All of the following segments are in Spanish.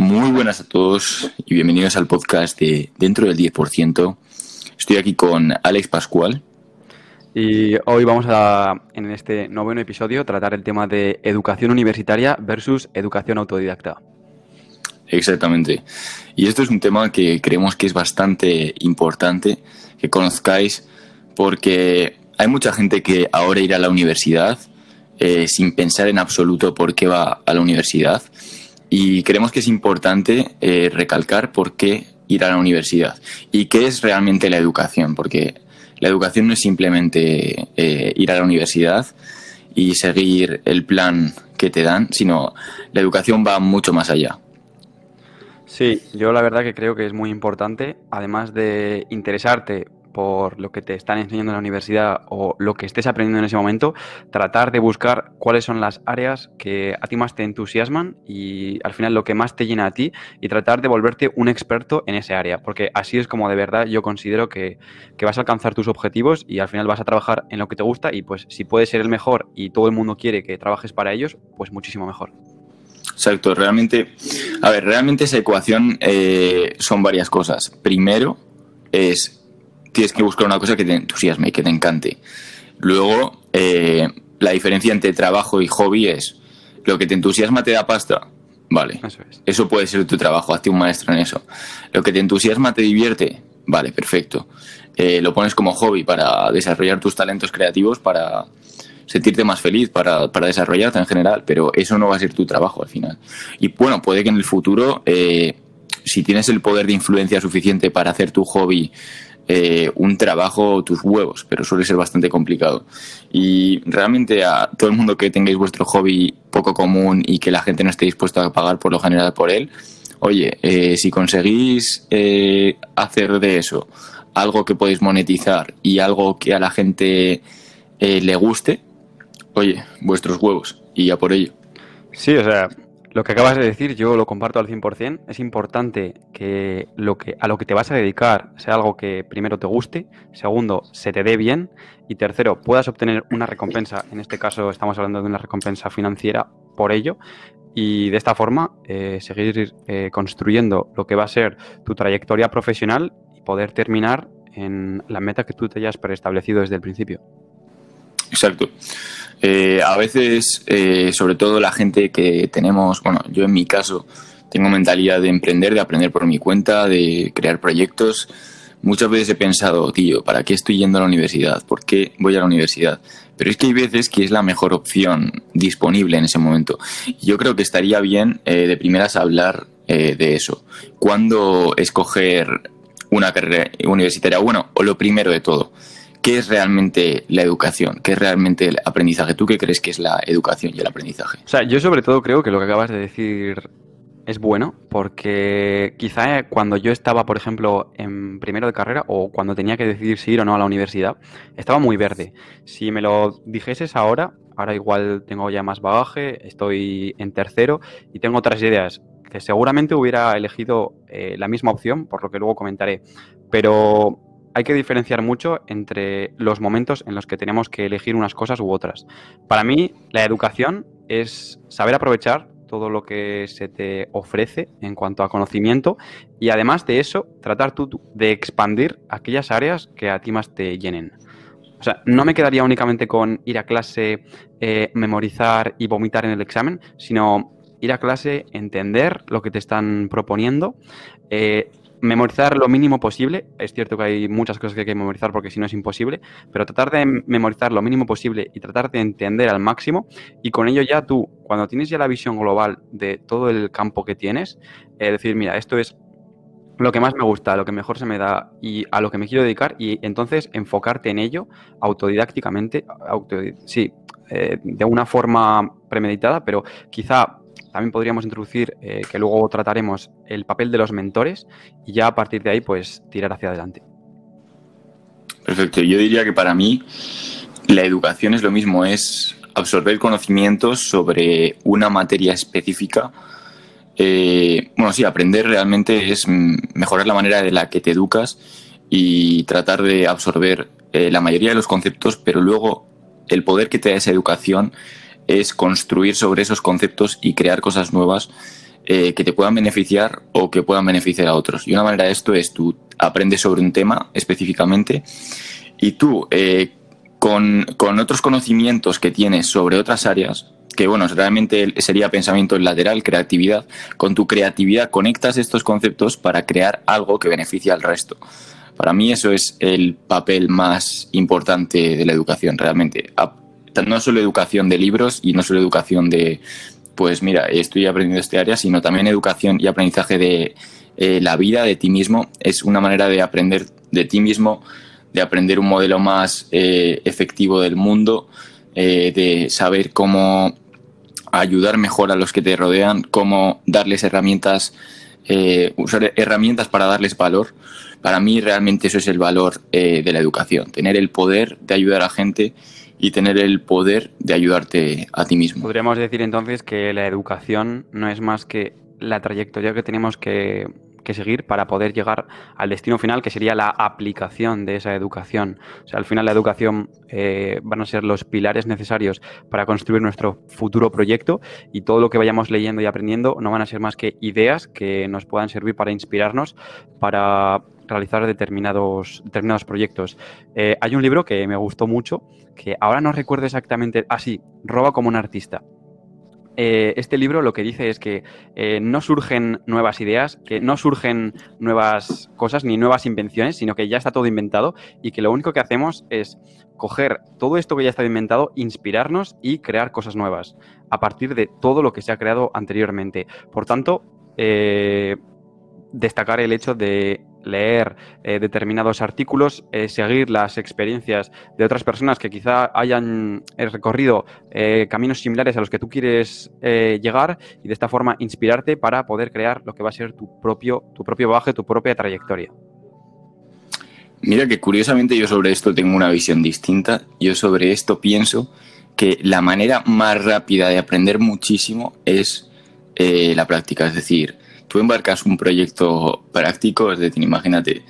Muy buenas a todos y bienvenidos al podcast de Dentro del 10%. Estoy aquí con Alex Pascual. Y hoy vamos a, en este noveno episodio, tratar el tema de educación universitaria versus educación autodidacta. Exactamente. Y esto es un tema que creemos que es bastante importante que conozcáis porque hay mucha gente que ahora irá a la universidad eh, sin pensar en absoluto por qué va a la universidad y creemos que es importante eh, recalcar por qué ir a la universidad y qué es realmente la educación, porque la educación no es simplemente eh, ir a la universidad y seguir el plan que te dan, sino la educación va mucho más allá. Sí, yo la verdad que creo que es muy importante, además de interesarte por lo que te están enseñando en la universidad o lo que estés aprendiendo en ese momento, tratar de buscar cuáles son las áreas que a ti más te entusiasman y al final lo que más te llena a ti y tratar de volverte un experto en ese área, porque así es como de verdad yo considero que, que vas a alcanzar tus objetivos y al final vas a trabajar en lo que te gusta y pues si puedes ser el mejor y todo el mundo quiere que trabajes para ellos, pues muchísimo mejor. Exacto, realmente, a ver, realmente esa ecuación eh, son varias cosas. Primero es tienes que buscar una cosa que te entusiasme y que te encante. Luego, eh, la diferencia entre trabajo y hobby es lo que te entusiasma te da pasta. Vale, eso, puede ser tu trabajo, hazte un maestro en eso. Lo que te entusiasma te divierte. Vale, perfecto. Eh, lo pones como hobby para desarrollar tus talentos creativos, para sentirte más feliz, para, para, desarrollarte en general, pero eso no va a ser tu trabajo al final. Y bueno, puede que en el futuro, eh, si tienes el poder de influencia suficiente para hacer tu hobby eh, un trabajo tus huevos, pero suele ser bastante complicado. Y realmente a todo el mundo que tengáis vuestro hobby poco común y que la gente no esté dispuesta a pagar por lo general por él, oye, eh, si conseguís eh, hacer de eso algo que podéis monetizar y algo que a la gente le guste, oye, vuestros huevos y ya por ello. Sí, o sea, lo que acabas de decir yo lo comparto al 100%. Es importante que, lo que a lo que te vas a dedicar sea algo que primero te guste, segundo, se te dé bien y tercero, puedas obtener una recompensa. En este caso estamos hablando de una recompensa financiera por ello y de esta forma eh, seguir eh, construyendo lo que va a ser tu trayectoria profesional y poder terminar en la meta que tú te hayas preestablecido desde el principio. Exacto. Eh, a veces, eh, sobre todo la gente que tenemos, bueno, yo en mi caso tengo mentalidad de emprender, de aprender por mi cuenta, de crear proyectos. Muchas veces he pensado, tío, ¿para qué estoy yendo a la universidad? ¿Por qué voy a la universidad? Pero es que hay veces que es la mejor opción disponible en ese momento. Yo creo que estaría bien eh, de primeras hablar de eso. ¿Cuándo escoger una carrera universitaria? Bueno, o lo primero de todo, ¿qué es realmente la educación? ¿Qué es realmente el aprendizaje? ¿Tú qué crees que es la educación y el aprendizaje? O sea, yo sobre todo creo que lo que acabas de decir es bueno porque quizá cuando yo estaba, por ejemplo, en primero de carrera o cuando tenía que decidir si ir o no a la universidad, estaba muy verde. Si me lo dijeses ahora, ahora igual tengo ya más bagaje, estoy en tercero y tengo otras ideas que seguramente hubiera elegido eh, la misma opción, por lo que luego comentaré. Pero hay que diferenciar mucho entre los momentos en los que tenemos que elegir unas cosas u otras. Para mí, la educación es saber aprovechar todo lo que se te ofrece en cuanto a conocimiento y además de eso, tratar tú de expandir aquellas áreas que a ti más te llenen. O sea, no me quedaría únicamente con ir a clase, eh, memorizar y vomitar en el examen, sino ir a clase, entender lo que te están proponiendo, eh, memorizar lo mínimo posible. Es cierto que hay muchas cosas que hay que memorizar porque si no es imposible, pero tratar de memorizar lo mínimo posible y tratar de entender al máximo y con ello ya tú, cuando tienes ya la visión global de todo el campo que tienes, eh, decir, mira, esto es lo que más me gusta, lo que mejor se me da y a lo que me quiero dedicar y entonces enfocarte en ello autodidácticamente, sí, eh, de una forma premeditada, pero quizá también podríamos introducir, eh, que luego trataremos, el papel de los mentores y ya a partir de ahí, pues tirar hacia adelante. Perfecto. Yo diría que para mí la educación es lo mismo, es absorber conocimientos sobre una materia específica. Eh, bueno, sí, aprender realmente es mejorar la manera de la que te educas y tratar de absorber eh, la mayoría de los conceptos, pero luego el poder que te da esa educación es construir sobre esos conceptos y crear cosas nuevas eh, que te puedan beneficiar o que puedan beneficiar a otros. Y una manera de esto es tú aprendes sobre un tema específicamente y tú eh, con, con otros conocimientos que tienes sobre otras áreas, que bueno, realmente sería pensamiento lateral, creatividad, con tu creatividad conectas estos conceptos para crear algo que beneficie al resto. Para mí eso es el papel más importante de la educación, realmente. No solo educación de libros y no solo educación de, pues mira, estoy aprendiendo este área, sino también educación y aprendizaje de eh, la vida, de ti mismo. Es una manera de aprender de ti mismo, de aprender un modelo más eh, efectivo del mundo, eh, de saber cómo ayudar mejor a los que te rodean, cómo darles herramientas, usar herramientas para darles valor. Para mí realmente eso es el valor de la educación, tener el poder de ayudar a gente y tener el poder de ayudarte a ti mismo. Podríamos decir entonces que la educación no es más que la trayectoria que tenemos que, seguir para poder llegar al destino final, que sería la aplicación de esa educación. O sea, al final la educación eh, van a ser los pilares necesarios para construir nuestro futuro proyecto y todo lo que vayamos leyendo y aprendiendo no van a ser más que ideas que nos puedan servir para inspirarnos, para realizar determinados, determinados proyectos. Eh, hay un libro que me gustó mucho, que ahora no recuerdo exactamente, ah sí, Roba como un artista. Eh, este libro lo que dice es que eh, no surgen nuevas ideas, que no surgen nuevas cosas ni nuevas invenciones, sino que ya está todo inventado y que lo único que hacemos es coger todo esto que ya está inventado, inspirarnos y crear cosas nuevas a partir de todo lo que se ha creado anteriormente. Por tanto, destacar el hecho de leer eh, determinados artículos, eh, seguir las experiencias de otras personas que quizá hayan eh, recorrido caminos similares a los que tú quieres llegar y de esta forma inspirarte para poder crear lo que va a ser tu propio, tu propio baje, tu propia trayectoria. Mira que curiosamente yo sobre esto tengo una visión distinta. Yo sobre esto pienso que la manera más rápida de aprender muchísimo es la práctica, es decir, tú embarcas un proyecto práctico, es decir, imagínate,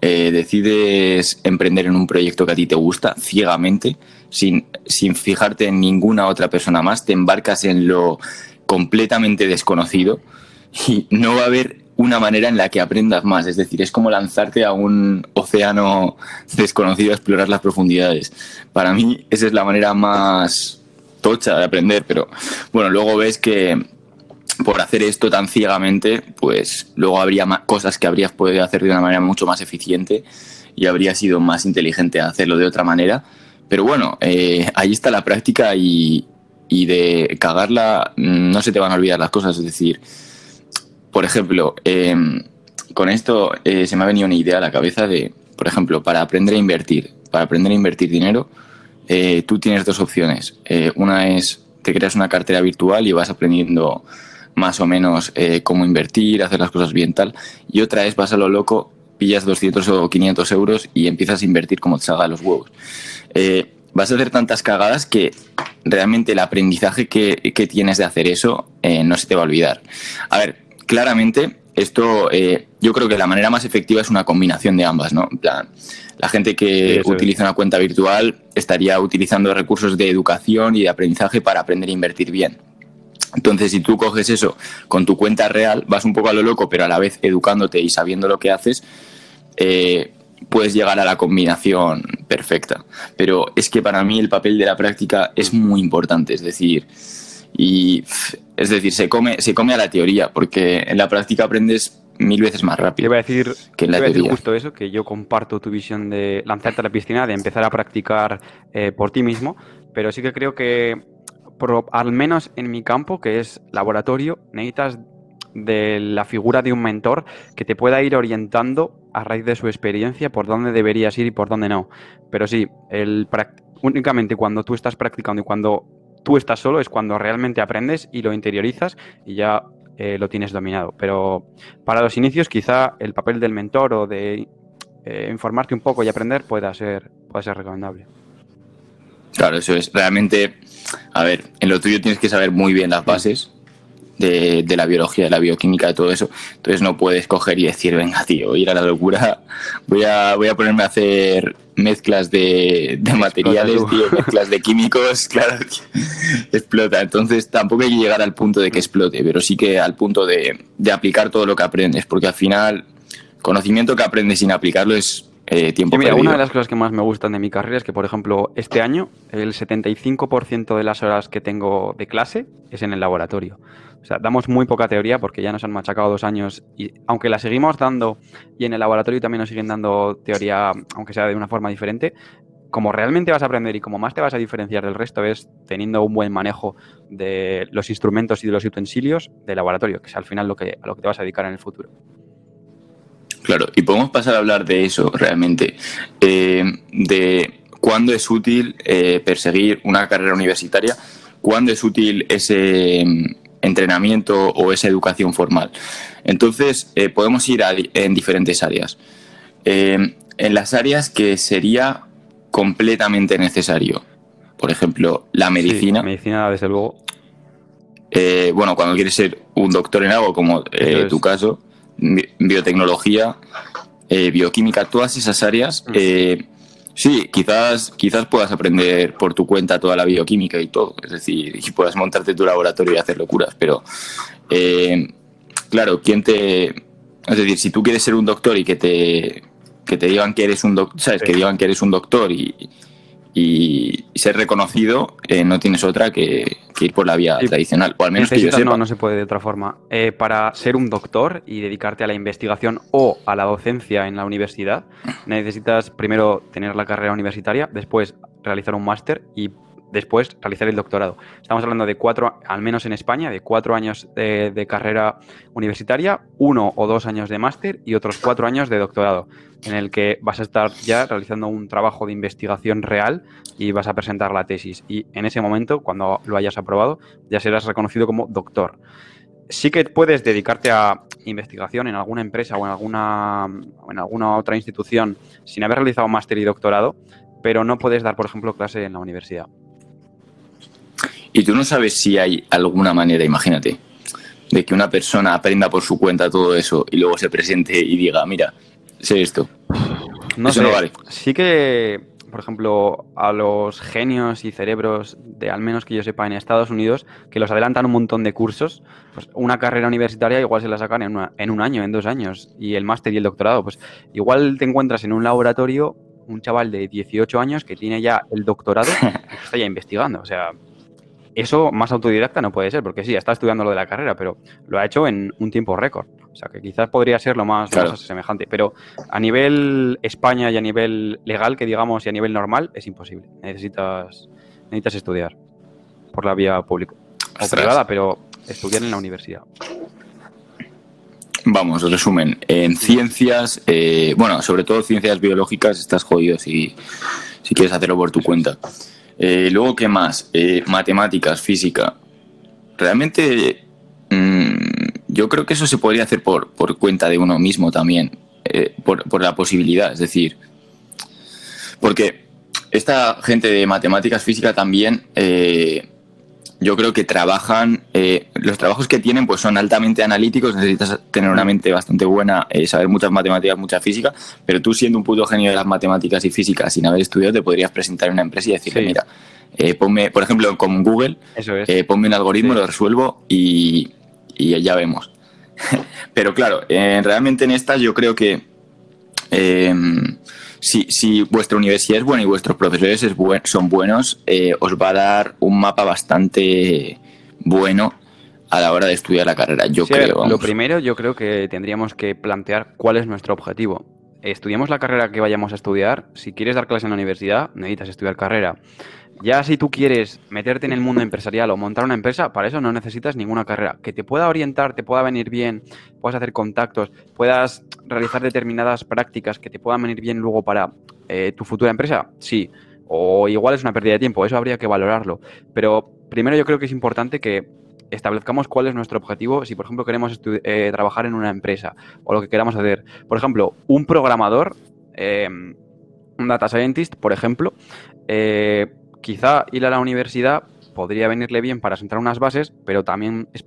eh, decides emprender en un proyecto que a ti te gusta ciegamente, sin, sin fijarte en ninguna otra persona más, te embarcas en lo completamente desconocido y no va a haber una manera en la que aprendas más. Es decir, es como lanzarte a un océano desconocido a explorar las profundidades. Para mí, esa es la manera más tocha de aprender, pero bueno, luego ves que por hacer esto tan ciegamente, pues luego habría cosas que habrías podido hacer de una manera mucho más eficiente y habría sido más inteligente hacerlo de otra manera. Pero bueno, eh, ahí está la práctica y, de cagarla no se te van a olvidar las cosas. Es decir, por ejemplo, em, con esto eh, se me ha venido una idea a la cabeza de, por ejemplo, para aprender a invertir, para aprender a invertir dinero, eh, tú tienes dos opciones. una es, te creas una cartera virtual y vas aprendiendo más o menos eh, cómo invertir, hacer las cosas bien tal. Y otra es, vas a lo loco, pillas 200 o 500 euros y empiezas a invertir como te salga los huevos. Eh, vas a hacer tantas cagadas que realmente el aprendizaje que, que tienes de hacer eso eh, no se te va a olvidar. A ver, claramente esto yo creo que la manera más efectiva es una combinación de ambas, ¿no? En plan, la gente que utiliza una cuenta virtual estaría utilizando recursos de educación y de aprendizaje para aprender a invertir bien. Entonces, si tú coges eso con tu cuenta real, vas un poco a lo loco, pero a la vez educándote y sabiendo lo que haces, eh, puedes llegar a la combinación perfecta. Pero es que para mí el papel de la práctica es muy importante, es decir, y es decir, se come, se come a la teoría, porque en la práctica aprendes mil veces más rápido. Te a decir, que en la teoría. justo eso, que yo comparto tu visión de lanzarte a la piscina, de empezar a practicar eh, por ti mismo, pero sí que creo que al menos en mi campo, que es laboratorio, necesitas de la figura de un mentor que te pueda ir orientando a raíz de su experiencia por dónde deberías ir y por dónde no. Pero sí, el únicamente cuando tú estás practicando y cuando tú estás solo es cuando realmente aprendes y lo interiorizas y ya eh, lo tienes dominado. Pero para los inicios quizá el papel del mentor o de eh, informarte un poco y aprender pueda ser, pueda ser recomendable. Claro, eso es. Realmente a ver, en lo tuyo tienes que saber muy bien las bases de, la biología, de la bioquímica, de todo eso. Entonces no puedes coger y decir, venga, tío, ir a la locura, voy a, voy a ponerme a hacer mezclas de, materiales, tío, mezclas de químicos, claro, explota. Entonces tampoco hay que llegar al punto de que explote, pero sí que al punto de, de aplicar todo lo que aprendes, porque al final, conocimiento que aprendes sin aplicarlo es eh, tiempo mira, Una de las cosas que más me gustan de mi carrera es que, por ejemplo, este año el 75% de las horas que tengo de clase es en el laboratorio. O sea, damos muy poca teoría porque ya nos han machacado dos años y aunque la seguimos dando y en el laboratorio también nos siguen dando teoría, aunque sea de una forma diferente, como realmente vas a aprender y como más te vas a diferenciar del resto es teniendo un buen manejo de los instrumentos y de los utensilios del laboratorio, que es al final lo que, a lo que te vas a dedicar en el futuro. Claro, y podemos pasar a hablar de eso realmente, eh, de cuándo es útil eh, perseguir una carrera universitaria, cuándo es útil ese mm, entrenamiento o esa educación formal. Entonces, eh, podemos ir en diferentes áreas. en las áreas que sería completamente necesario, por ejemplo, la medicina. la medicina, desde luego. bueno, cuando quieres ser un doctor en algo, como tu caso, biotecnología, eh, bioquímica, todas esas áreas, mm. eh, sí, quizás, quizás puedas aprender por tu cuenta toda la bioquímica y todo, es decir, y puedas montarte tu laboratorio y hacer locuras, pero eh, claro, ¿quién te... Es decir, si tú quieres ser un doctor y que te, que te digan que eres un doctor, ¿sabes? Que digan que eres un doctor y, y ser reconocido, eh, no tienes otra que, ir por la vía tradicional, o al menos que yo sepa. No, no se puede de otra forma. Eh, para ser un doctor y dedicarte a la investigación o a la docencia en la universidad, necesitas primero tener la carrera universitaria, después realizar un máster y después realizar el doctorado. Estamos hablando de cuatro, al menos en España, de cuatro años de, carrera universitaria, uno o dos años de máster y otros cuatro años de doctorado, en el que vas a estar ya realizando un trabajo de investigación real y vas a presentar la tesis. Y en ese momento, cuando lo hayas aprobado, ya serás reconocido como doctor. Sí que puedes dedicarte a investigación en alguna empresa o en alguna, en alguna otra institución sin haber realizado máster y doctorado, pero no puedes dar, por ejemplo, clase en la universidad. Y tú no sabes si hay alguna manera, imagínate, de que una persona aprenda por su cuenta todo eso y luego se presente y diga, mira, sé esto. No eso sé. no vale. Sí que, por ejemplo, a los genios y cerebros de al menos que yo sepa en Estados Unidos, que los adelantan un montón de cursos, pues una carrera universitaria igual se la sacan en, en un año, en dos años, y el máster y el doctorado, pues igual te encuentras en un laboratorio un chaval de 18 años que tiene ya el doctorado y está ya investigando, o sea, eso más autodidacta no puede ser, porque sí, está estudiando lo de la carrera, pero lo ha hecho en un tiempo récord. O sea, que quizás podría ser lo más, semejante. Pero a nivel España y a nivel legal, que digamos, y a nivel normal, es imposible. Necesitas, necesitas estudiar por la vía pública o privada, pero estudiar en la universidad. Vamos, resumen. En ciencias, eh, bueno, sobre todo ciencias biológicas, estás jodido si, si quieres hacerlo por tu cuenta. Eh, luego, ¿qué más? Eh, matemáticas, física. Realmente, mm, yo creo que eso se podría hacer por, por cuenta de uno mismo también, eh, por, por, la posibilidad. Es decir, porque esta gente de matemáticas, física también yo creo que trabajan, eh, los trabajos que tienen pues son altamente analíticos, necesitas tener una mente bastante buena, eh, saber muchas matemáticas, mucha física, pero tú siendo un puto genio de las matemáticas y física sin haber estudiado te podrías presentar en una empresa y decirle, mira, eh, ponme, por ejemplo, con Google, ponme un algoritmo, lo resuelvo y, y, ya vemos. pero claro, realmente en estas yo creo que si, si vuestra universidad es buena y vuestros profesores es son buenos, eh, os va a dar un mapa bastante bueno a la hora de estudiar la carrera, yo creo. Lo primero, yo creo que tendríamos que plantear cuál es nuestro objetivo. Estudiamos la carrera que vayamos a estudiar. Si quieres dar clase en la universidad, necesitas estudiar carrera. Ya si tú quieres meterte en el mundo empresarial o montar una empresa, para eso no necesitas ninguna carrera. Que te pueda orientar, te pueda venir bien, puedas hacer contactos, puedas realizar determinadas prácticas que te puedan venir bien luego para eh, tu futura empresa, sí. O igual es una pérdida de tiempo, eso habría que valorarlo. Pero primero yo creo que es importante que establezcamos cuál es nuestro objetivo si, por ejemplo, queremos eh, trabajar en una empresa o lo que queramos hacer. Por ejemplo, un programador, eh, un data scientist, por ejemplo, quizá ir a la universidad podría venirle bien para sentar unas bases, pero también es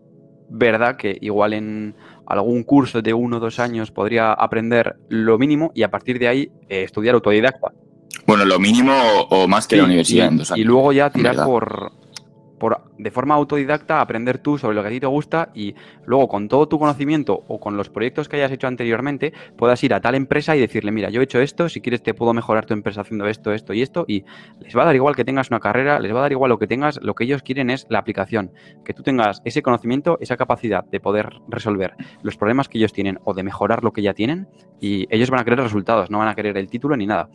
verdad que igual en algún curso de uno o dos años podría aprender lo mínimo y a partir de ahí eh, estudiar autodidacta. Bueno, lo mínimo o, más que la universidad y, en dos años. Y luego ya tirar por, de forma autodidacta aprender tú sobre lo que a ti te gusta y luego con todo tu conocimiento o con los proyectos que hayas hecho anteriormente puedas ir a tal empresa y decirle, mira, yo he hecho esto, si quieres te puedo mejorar tu empresa haciendo esto, esto y esto y les va a dar igual que tengas una carrera, les va a dar igual lo que tengas, lo que ellos quieren es la aplicación, que tú tengas ese conocimiento, esa capacidad de poder resolver los problemas que ellos tienen o de mejorar lo que ya tienen y ellos van a querer resultados, no van a querer el título ni nada.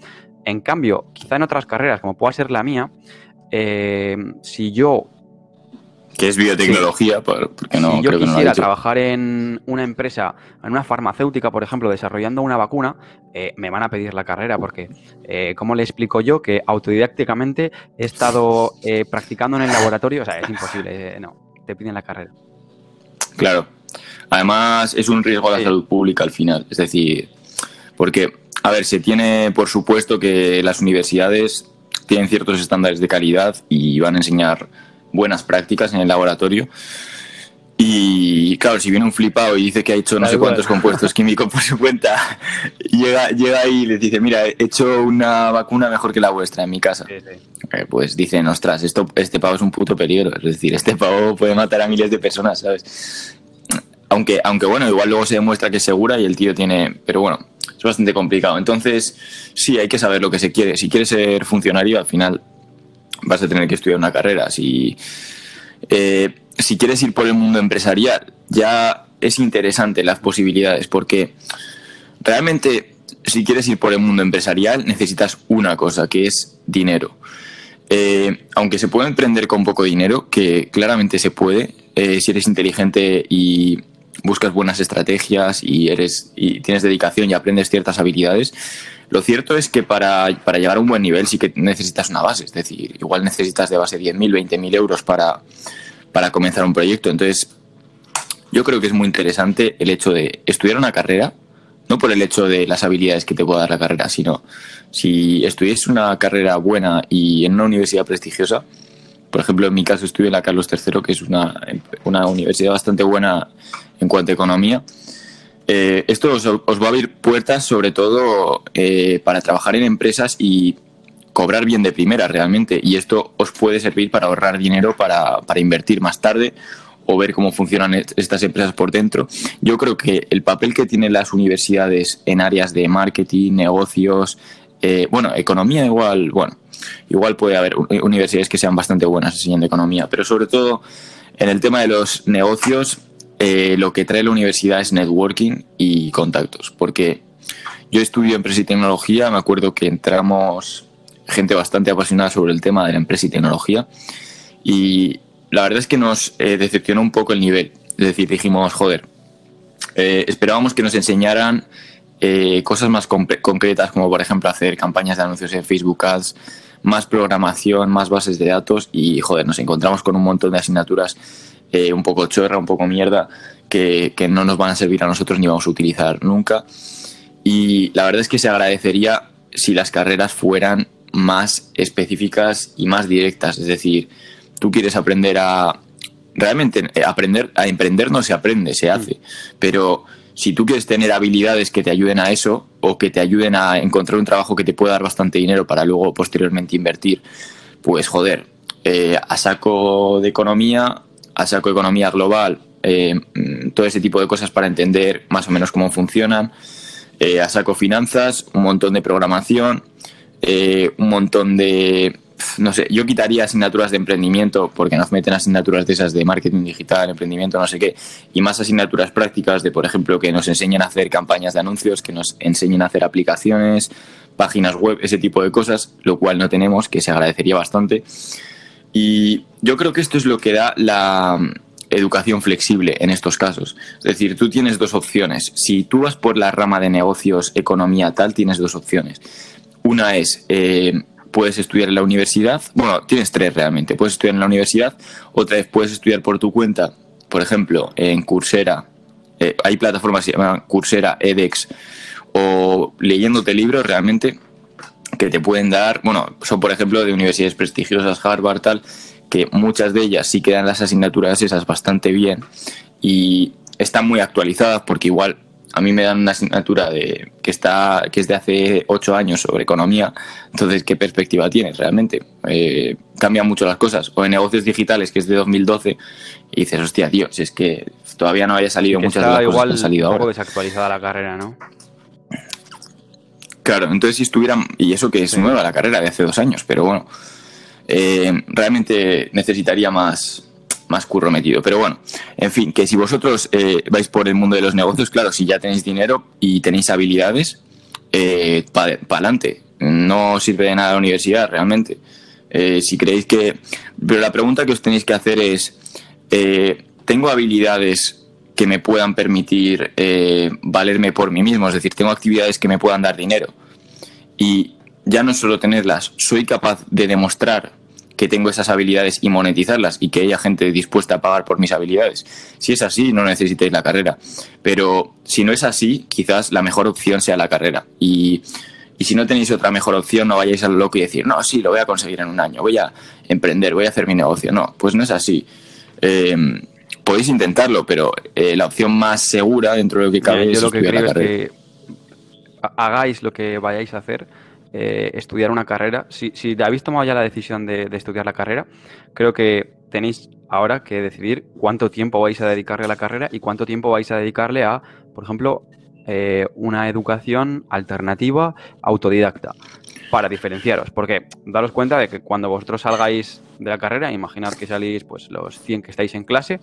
En cambio, quizá en otras carreras, como pueda ser la mía, eh, si yo que es biotecnología, porque no si yo quisiera trabajar en una empresa, en una farmacéutica, por ejemplo, desarrollando una vacuna, eh, me van a pedir la carrera, porque eh, ¿cómo le explico yo que autodidácticamente he estado eh, practicando en el laboratorio? O sea, es imposible, no, te piden la carrera. Claro. Además, es un riesgo a la salud pública al final, es decir, porque, a ver, se tiene por supuesto que las universidades tienen ciertos estándares de calidad y van a enseñar buenas prácticas en el laboratorio. Y claro, si viene un flipado y dice que ha hecho no sé cuántos compuestos químicos por su cuenta, llega, llega ahí y le dice, mira, he hecho una vacuna mejor que la vuestra en mi casa. Eh, pues dicen, ostras, esto, este pavo es un puto peligro. Es decir, este pavo puede matar a miles de personas, ¿sabes? Aunque, aunque bueno, igual luego se demuestra que es segura y el tío tiene... Pero bueno, es bastante complicado. Entonces, sí, hay que saber lo que se quiere. Si quieres ser funcionario, al final vas a tener que estudiar una carrera. Si, eh, si quieres ir por el mundo empresarial, ya es interesante las posibilidades, porque realmente si quieres ir por el mundo empresarial necesitas una cosa, que es dinero. Eh, aunque se puede emprender con poco dinero, que claramente se puede, eh, si eres inteligente y buscas buenas estrategias y eres y tienes dedicación y aprendes ciertas habilidades, lo cierto es que para, llegar a un buen nivel sí que necesitas una base, es decir, igual necesitas de base 10.000, 20.000 euros para, para comenzar un proyecto. Entonces, yo creo que es muy interesante el hecho de estudiar una carrera, no por el hecho de las habilidades que te pueda dar la carrera, sino si estudies una carrera buena y en una universidad prestigiosa, por ejemplo, en mi caso estudié en la Carlos III, que es una, una universidad bastante buena en cuanto a economía, eh, esto os, va a abrir puertas sobre todo eh, para trabajar en empresas y cobrar bien de primera realmente. Y esto os puede servir para ahorrar dinero para, invertir más tarde o ver cómo funcionan estas empresas por dentro. Yo creo que el papel que tienen las universidades en áreas de marketing, negocios, eh, bueno, economía igual, bueno, igual puede haber universidades que sean bastante buenas enseñando economía, pero sobre todo en el tema de los negocios eh, lo que trae la universidad es networking y contactos, porque yo estudio empresa y tecnología, me acuerdo que entramos gente bastante apasionada sobre el tema de la empresa y tecnología y la verdad es que nos eh, decepcionó un poco el nivel, es decir, dijimos, joder, eh, esperábamos que nos enseñaran cosas más concretas como por ejemplo hacer campañas de anuncios en Facebook Ads, más programación, más bases de datos y joder, nos encontramos con un montón de asignaturas eh, un poco chorra, un poco mierda, que, no nos van a servir a nosotros ni vamos a utilizar nunca. Y la verdad es que se agradecería si las carreras fueran más específicas y más directas. Es decir, tú quieres aprender a... Realmente aprender a emprender no se aprende, se hace. Pero si tú quieres tener habilidades que te ayuden a eso o que te ayuden a encontrar un trabajo que te pueda dar bastante dinero para luego posteriormente invertir, pues joder, eh, a saco de economía a saco economía global, eh, mm, todo ese tipo de cosas para entender más o menos cómo funcionan, eh, a saco finanzas, un montón de programación, eh, un montón de, no sé, yo quitaría asignaturas de emprendimiento porque nos meten asignaturas de esas de marketing digital, emprendimiento, no sé qué, y más asignaturas prácticas de, por ejemplo, que nos enseñen a hacer campañas de anuncios, que nos enseñen a hacer aplicaciones, páginas web, ese tipo de cosas, lo cual no tenemos, que se agradecería bastante. Y yo creo que esto es lo que da la educación flexible en estos casos. Es decir, tú tienes dos opciones. Si tú vas por la rama de negocios, economía, tal, tienes dos opciones. Una es, eh, puedes estudiar en la universidad. Bueno, tienes tres realmente. Puedes estudiar en la universidad. Otra vez puedes estudiar por tu cuenta. Por ejemplo, en Coursera. Eh, hay plataformas que se llaman Coursera, edX. O leyéndote libros realmente que te pueden dar, bueno, son por ejemplo de universidades prestigiosas, Harvard, tal, que muchas de ellas sí quedan las asignaturas esas bastante bien y están muy actualizadas porque igual a mí me dan una asignatura de, que, está, que es de hace ocho años sobre economía, entonces, ¿qué perspectiva tienes realmente? Eh, cambian mucho las cosas. O en negocios digitales, que es de 2012, y dices, hostia, tío, si es que todavía no haya salido muchas de las igual cosas que han salido un ahora. desactualizada la carrera, ¿no? Claro, entonces si estuvieran, y eso que es Sí. nueva la carrera de hace dos años, pero bueno, eh, realmente necesitaría más, más curro metido. Pero bueno, en fin, que si vosotros eh, vais por el mundo de los negocios, claro, si ya tenéis dinero y tenéis habilidades, eh, para adelante. No sirve de nada la universidad, realmente. Si creéis que... Pero la pregunta que os tenéis que hacer es, ¿tengo habilidades que me puedan permitir eh, valerme por mí mismo? Es decir, ¿tengo actividades que me puedan dar dinero? Y ya no solo tenerlas, soy capaz de demostrar que tengo esas habilidades y monetizarlas y que haya gente dispuesta a pagar por mis habilidades. Si es así, no necesitéis la carrera. Pero si no es así, quizás la mejor opción sea la carrera. Y, y si no tenéis otra mejor opción, no vayáis al loco y decir, no, sí, lo voy a conseguir en un año, voy a emprender, voy a hacer mi negocio. No, pues no es así. Eh, podéis intentarlo, pero eh, la opción más segura dentro de lo que cabe Mira, es yo lo que estudiar la creo es carrera. que ha- hagáis lo que vayáis a hacer, eh, estudiar una carrera. Si, si habéis tomado ya la decisión de, de estudiar la carrera, creo que tenéis ahora que decidir cuánto tiempo vais a dedicarle a la carrera y cuánto tiempo vais a dedicarle a, por ejemplo, eh, una educación alternativa autodidacta para diferenciaros, porque daros cuenta de que cuando vosotros salgáis de la carrera, imaginad que salís pues los 100 que estáis en clase,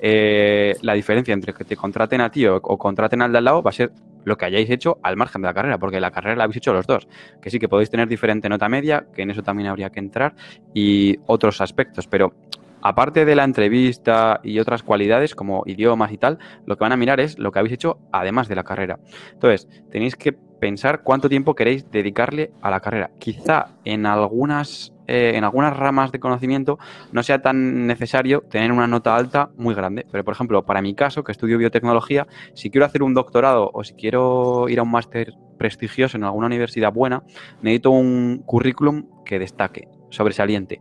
eh, la diferencia entre que te contraten a ti o, o contraten al de al lado va a ser lo que hayáis hecho al margen de la carrera, porque la carrera la habéis hecho los dos. Que sí que podéis tener diferente nota media, que en eso también habría que entrar, y otros aspectos, pero aparte de la entrevista y otras cualidades como idiomas y tal, lo que van a mirar es lo que habéis hecho además de la carrera. Entonces, tenéis que pensar cuánto tiempo queréis dedicarle a la carrera. Quizá en algunas, eh, en algunas ramas de conocimiento no sea tan necesario tener una nota alta muy grande. Pero, por ejemplo, para mi caso, que estudio biotecnología, si quiero hacer un doctorado o si quiero ir a un máster prestigioso en alguna universidad buena, necesito un currículum que destaque, sobresaliente,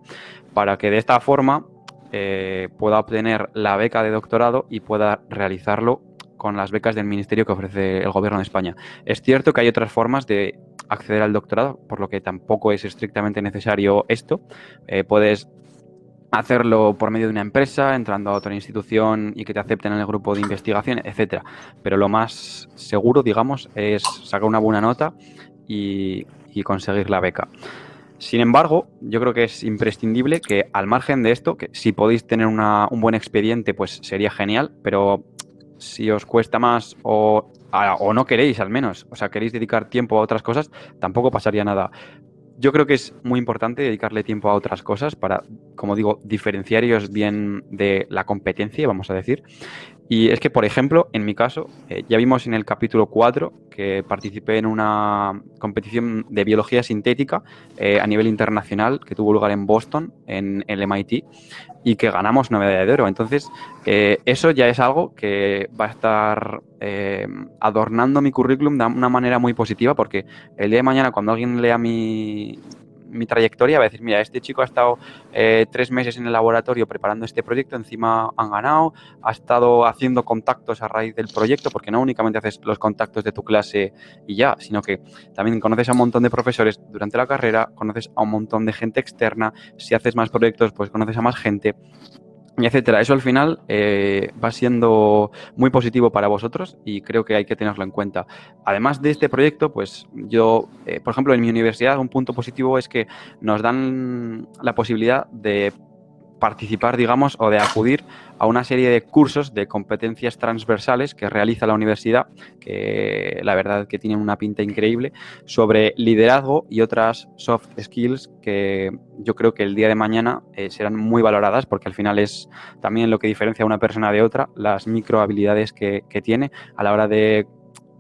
para que de esta forma eh, pueda obtener la beca de doctorado y pueda realizarlo con las becas del ministerio que ofrece el gobierno de España. Es cierto que hay otras formas de acceder al doctorado, por lo que tampoco es estrictamente necesario esto. Eh, puedes hacerlo por medio de una empresa, entrando a otra institución y que te acepten en el grupo de investigación, etcétera. Pero lo más seguro, digamos, es sacar una buena nota y, conseguir la beca. Sin embargo, yo creo que es imprescindible que al margen de esto, que si podéis tener un buen expediente, pues sería genial, pero si os cuesta más o, o no queréis al menos, o sea, queréis dedicar tiempo a otras cosas, tampoco pasaría nada. Yo creo que es muy importante dedicarle tiempo a otras cosas para, como digo, diferenciaros bien de la competencia, vamos a decir. Y es que, por ejemplo, en mi caso, eh, ya vimos en el capítulo 4 que participé en una competición de biología sintética eh, a nivel internacional que tuvo lugar en Boston, en el MIT, y que ganamos una medalla de oro. Entonces, eh, eso ya es algo que va a estar eh, adornando mi currículum de una manera muy positiva, porque el día de mañana, cuando alguien lea mi, mi trayectoria, va a decir, mira, este chico ha estado eh, tres meses en el laboratorio preparando este proyecto, encima han ganado, ha estado haciendo contactos a raíz del proyecto, porque no únicamente haces los contactos de tu clase y ya, sino que también conoces a un montón de profesores durante la carrera, conoces a un montón de gente externa, si haces más proyectos, pues conoces a más gente, etcétera. Eso al final eh, va siendo muy positivo para vosotros y creo que hay que tenerlo en cuenta. Además de este proyecto, pues yo, eh, por ejemplo, en mi universidad un punto positivo es que nos dan la posibilidad de participar, digamos, o de acudir a una serie de cursos de competencias transversales que realiza la universidad, que la verdad que tienen una pinta increíble, sobre liderazgo y otras soft skills que yo creo que el día de mañana eh, serán muy valoradas porque al final es también lo que diferencia a una persona de otra, las micro habilidades que, que tiene a la hora de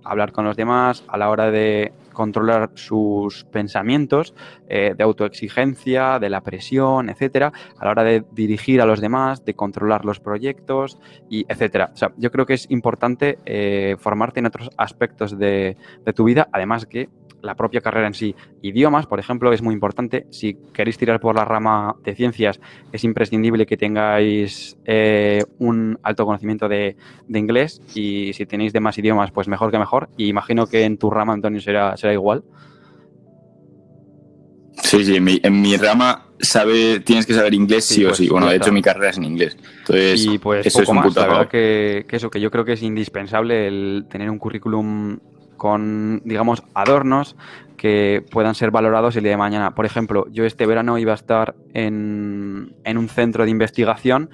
hablar con los demás, a la hora de controlar sus pensamientos, eh, de autoexigencia, de la presión, etcétera, a la hora de dirigir a los demás, de controlar los proyectos, y etcétera. O sea, yo creo que es importante eh, formarte en otros aspectos de, de tu vida, además que la propia carrera en sí. Idiomas, por ejemplo, es muy importante. Si queréis tirar por la rama de ciencias, es imprescindible que tengáis eh, un alto conocimiento de, inglés y si tenéis demás idiomas, pues mejor que mejor. Y imagino que en tu rama, Antonio, será, será igual. Sí, sí, en mi, rama sabe, tienes que saber inglés sí, o pues sí. Bueno, de hecho mi carrera es en inglés. Entonces, y pues eso es un más, la verdad que, que, eso, que yo creo que es indispensable el tener un currículum con, digamos, adornos que puedan ser valorados el día de mañana. Por ejemplo, yo este verano iba a estar en, en un centro de investigación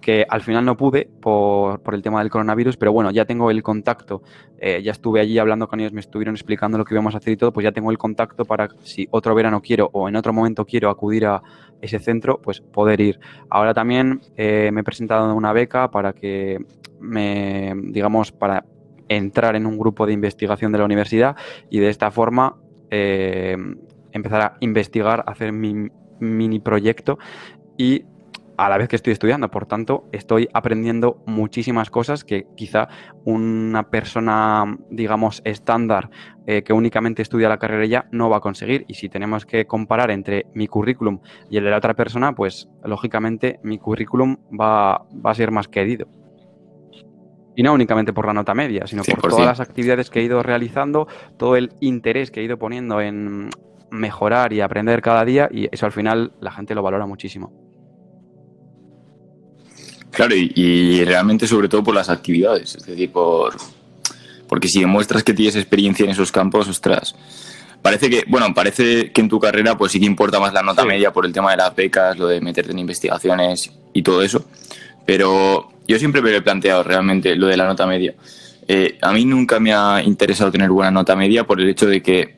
que al final no pude por, el tema del coronavirus, pero bueno, ya tengo el contacto, eh, ya estuve allí hablando con ellos, me estuvieron explicando lo que íbamos a hacer y todo, pues ya tengo el contacto para si otro verano quiero o en otro momento quiero acudir a ese centro, pues poder ir. Ahora también eh, me he presentado una beca para que me, digamos, para entrar en un grupo de investigación de la universidad y de esta forma eh, empezar a investigar, hacer mi mini proyecto y a la vez que estoy estudiando. Por tanto, estoy aprendiendo muchísimas cosas que quizá una persona, digamos, estándar eh, que únicamente estudia la carrera ya no va a conseguir. Y si tenemos que comparar entre mi currículum y el de la otra persona, pues lógicamente mi currículum va, a ser más querido. Y no únicamente por la nota media, sino por todas las actividades que he ido realizando, todo el interés que he ido poniendo en mejorar y aprender cada día y eso al final la gente lo valora muchísimo. Claro, y, realmente sobre todo por las actividades, es decir, por porque si demuestras que tienes experiencia en esos campos, ostras, parece que, bueno, parece que en tu carrera pues sí que importa más la nota media por el tema de las becas, lo de meterte en investigaciones y todo eso, pero yo siempre me he planteado realmente lo de la nota media. Eh, a mí nunca me ha interesado tener buena nota media por el hecho de que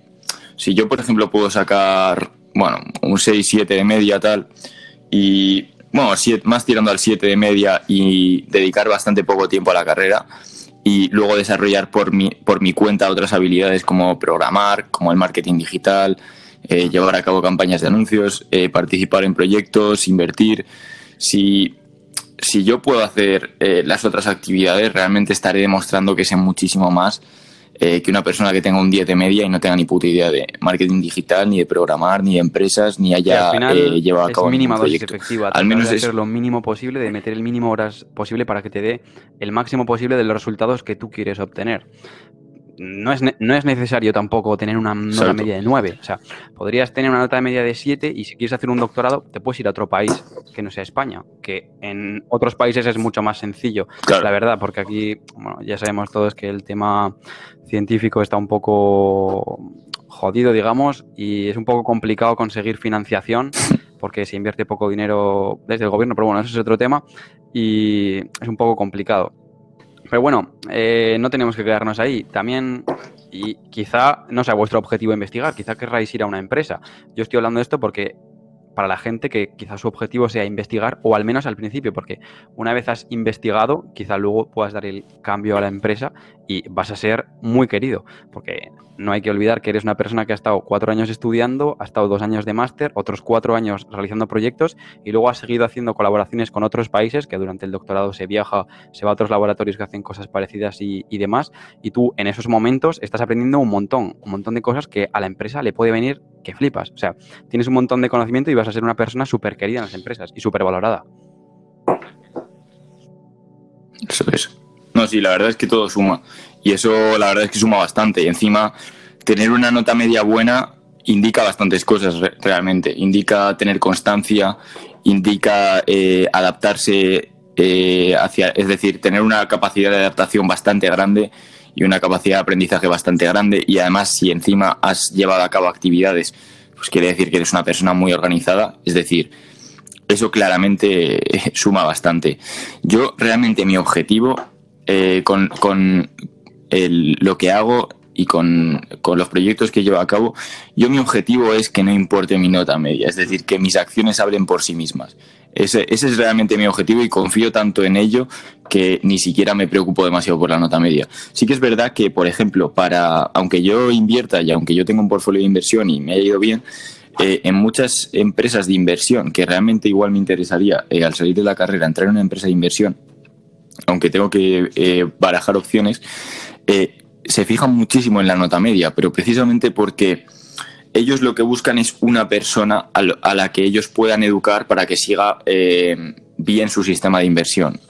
si yo, por ejemplo, puedo sacar, bueno, un 6, 7 de media tal, y bueno, más tirando al 7 de media y dedicar bastante poco tiempo a la carrera y luego desarrollar por mi, por mi cuenta otras habilidades como programar, como el marketing digital, eh, llevar a cabo campañas de anuncios, eh, participar en proyectos, invertir. Si, si yo puedo hacer eh, las otras actividades, realmente estaré demostrando que sé muchísimo más eh, que una persona que tenga un 10 de media y no tenga ni puta idea de marketing digital, ni de programar, ni de empresas, ni haya eh, llevado a cabo es mínima dosis efectiva. Al menos es... hacer lo mínimo posible, de meter el mínimo horas posible para que te dé el máximo posible de los resultados que tú quieres obtener no es, no es necesario tampoco tener una nota media de 9. O sea, podrías tener una nota media de 7 y si quieres hacer un doctorado, te puedes ir a otro país que no sea España, que en otros países es mucho más sencillo, la verdad, porque aquí, bueno, ya sabemos todos que el tema científico está un poco jodido, digamos, y es un poco complicado conseguir financiación porque se invierte poco dinero desde el gobierno, pero bueno, eso es otro tema y es un poco complicado. Pero bueno, eh, no tenemos que quedarnos ahí. También, y quizá no sea vuestro objetivo investigar, quizá querráis ir a una empresa. Yo estoy hablando de esto porque para la gente que quizás su objetivo sea investigar, o al menos al principio, porque una vez has investigado, quizá luego puedas dar el cambio a la empresa y vas a ser muy querido, porque no hay que olvidar que eres una persona que ha estado cuatro años estudiando, ha estado dos años de máster, otros cuatro años realizando proyectos y luego ha seguido haciendo colaboraciones con otros países, que durante el doctorado se viaja, se va a otros laboratorios que hacen cosas parecidas y, y demás, y tú en esos momentos estás aprendiendo un montón, un montón de cosas que a la empresa le puede venir que flipas. O sea, tienes un montón de conocimiento y vas a ser una persona súper querida en las empresas y súper valorada. Eso es. No, sí, la verdad es que todo suma. Y eso, la verdad es que suma bastante. Y encima, tener una nota media buena indica bastantes cosas realmente. Indica tener constancia, indica eh, adaptarse eh, hacia, es decir, tener una capacidad de adaptación bastante grande y una capacidad de aprendizaje bastante grande y además si encima has llevado a cabo actividades, pues quiere decir que eres una persona muy organizada, es decir, eso claramente suma bastante. Yo realmente mi objetivo eh, con, con lo que hago y con, los proyectos que llevo a cabo, yo mi objetivo es que no importe mi nota media, es decir, que mis acciones hablen por sí mismas. Ese, ese, es realmente mi objetivo y confío tanto en ello que ni siquiera me preocupo demasiado por la nota media. Sí que es verdad que, por ejemplo, para, aunque yo invierta y aunque yo tenga un portfolio de inversión y me haya ido bien, eh, en muchas empresas de inversión, que realmente igual me interesaría eh, al salir de la carrera entrar en una empresa de inversión, aunque tengo que eh, barajar opciones, se fijan muchísimo en la nota media, pero precisamente porque ellos lo que buscan es una persona a, la que ellos puedan educar para que siga eh, bien su sistema de inversión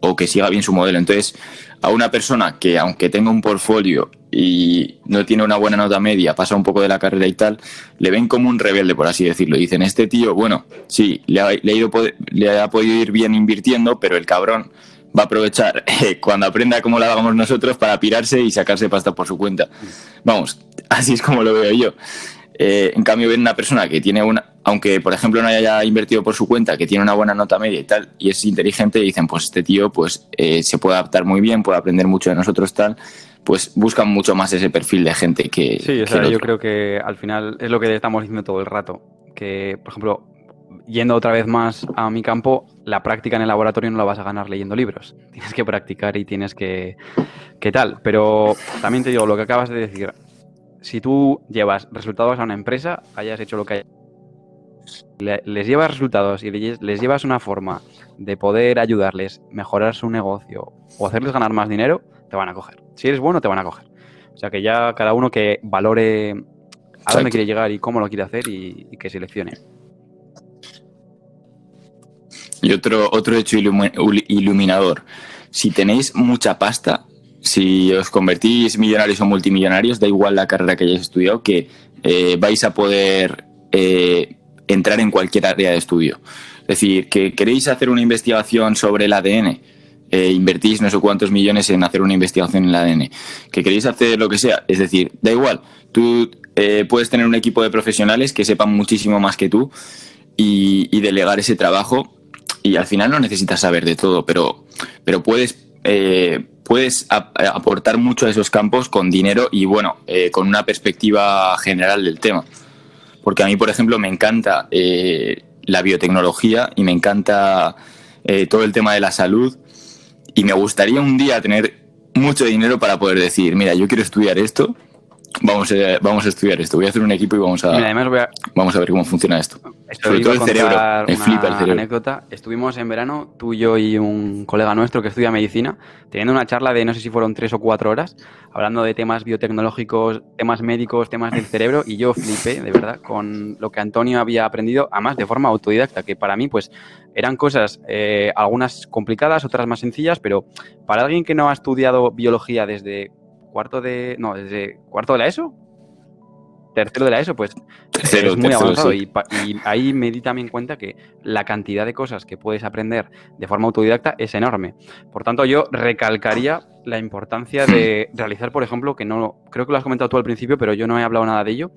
o que siga bien su modelo. Entonces, a una persona que aunque tenga un portfolio y no tiene una buena nota media, pasa un poco de la carrera y tal, le ven como un rebelde, por así decirlo. Dicen, este tío, bueno, sí, le ha, ido, le ha podido ir bien invirtiendo, pero el cabrón va a aprovechar eh, cuando aprenda cómo lo hagamos nosotros para pirarse y sacarse pasta por su cuenta. Vamos, así es como lo veo yo. Eh, en cambio, ven una persona que tiene una, aunque por ejemplo no haya invertido por su cuenta, que tiene una buena nota media y tal, y es inteligente, y dicen, pues este tío pues eh, se puede adaptar muy bien, puede aprender mucho de nosotros tal, pues buscan mucho más ese perfil de gente que... Sí, o sea, yo creo que al final es lo que estamos diciendo todo el rato, que por ejemplo, yendo otra vez más a mi campo, la práctica en el laboratorio no la vas a ganar leyendo libros, tienes que practicar y tienes que... ¿Qué tal? Pero también te digo, lo que acabas de decir, si tú llevas resultados a una empresa, hayas hecho lo que hayas les llevas resultados y les llevas una forma de poder ayudarles, mejorar su negocio o hacerles ganar más dinero, te van a coger. Si eres bueno, te van a coger. O sea que ya cada uno que valore a dónde quiere llegar y cómo lo quiere hacer y, que seleccione. Y otro, otro hecho iluminador. Si tenéis mucha pasta, si os convertís millonarios o multimillonarios, da igual la carrera que hayáis estudiado, que eh, vais a poder eh, entrar en cualquier área de estudio. Es decir, que queréis hacer una investigación sobre el ADN, eh, invertís no sé cuántos millones en hacer una investigación en el ADN, que queréis hacer lo que sea, es decir, da igual, tú puedes tener un equipo de profesionales que sepan muchísimo más que tú y, delegar ese trabajo y al final no necesitas saber de todo, pero, pero puedes puedes aportar mucho a esos campos con dinero y, bueno, eh, con una perspectiva general del tema. Porque a mí, por ejemplo, me encanta eh, la biotecnología y me encanta eh, todo el tema de la salud y me gustaría un día tener mucho dinero para poder decir, mira, yo quiero estudiar esto Vamos a, vamos a estudiar esto. Voy a hacer un equipo y vamos a, vamos a ver cómo funciona esto. Sobre todo el cerebro. Me flipa el cerebro. anécdota. Estuvimos en verano, tú, yo y un colega nuestro que estudia medicina, teniendo una charla de no sé si fueron tres o cuatro horas, hablando de temas biotecnológicos, temas médicos, temas del cerebro, y yo flipé, de verdad, con lo que Antonio había aprendido, además de forma autodidacta, que para mí, pues, eran cosas, eh, algunas complicadas, otras más sencillas, pero para alguien que no ha estudiado biología desde cuarto de. No, desde cuarto de la ESO. Tercero de la ESO, pues es muy avanzado. Y, ahí me di también cuenta que la cantidad de cosas que puedes aprender de forma autodidacta es enorme. Por tanto, yo recalcaría la importancia de realizar, por ejemplo, que no. Creo que lo has comentado tú al principio, pero yo no he hablado nada de ello.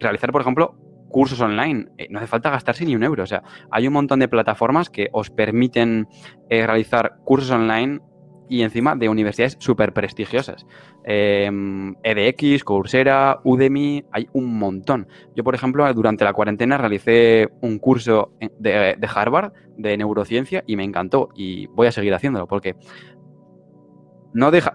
Realizar, por ejemplo, cursos online. Eh, no hace falta gastarse ni un euro. O sea, hay un montón de plataformas que os permiten eh, realizar cursos online y encima de universidades súper prestigiosas. EDX, em, Coursera, Udemy, hay un montón. Yo, por ejemplo, durante la cuarentena realicé un curso de, Harvard de neurociencia y me encantó y voy a seguir haciéndolo porque no deja...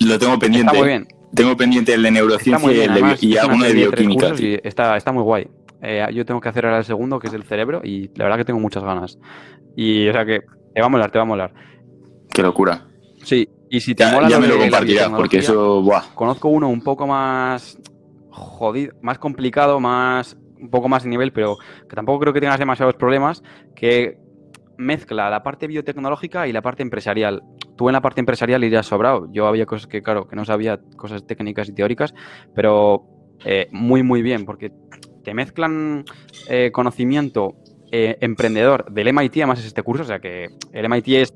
Lo tengo pendiente. Está muy bien. Tengo pendiente el de neurociencia y, el de, y alguno de bioquímica. está, está muy guay. Eh, yo tengo que hacer ahora el segundo, que es el cerebro, y la verdad que tengo muchas ganas. Y o sea que te va a molar, te va a molar. Qué locura. Sí, y si te mola ya me lo compartirás, porque eso, buah. Conozco uno un poco más jodido, más complicado, más un poco más de nivel, pero que tampoco creo que tengas demasiados problemas, que mezcla la parte biotecnológica y la parte empresarial. Tú en la parte empresarial irías sobrado. Yo había cosas que, claro, que no sabía, cosas técnicas y teóricas, pero eh, muy, muy bien, porque te mezclan eh, conocimiento eh, emprendedor del MIT, además es este curso, o sea que el MIT es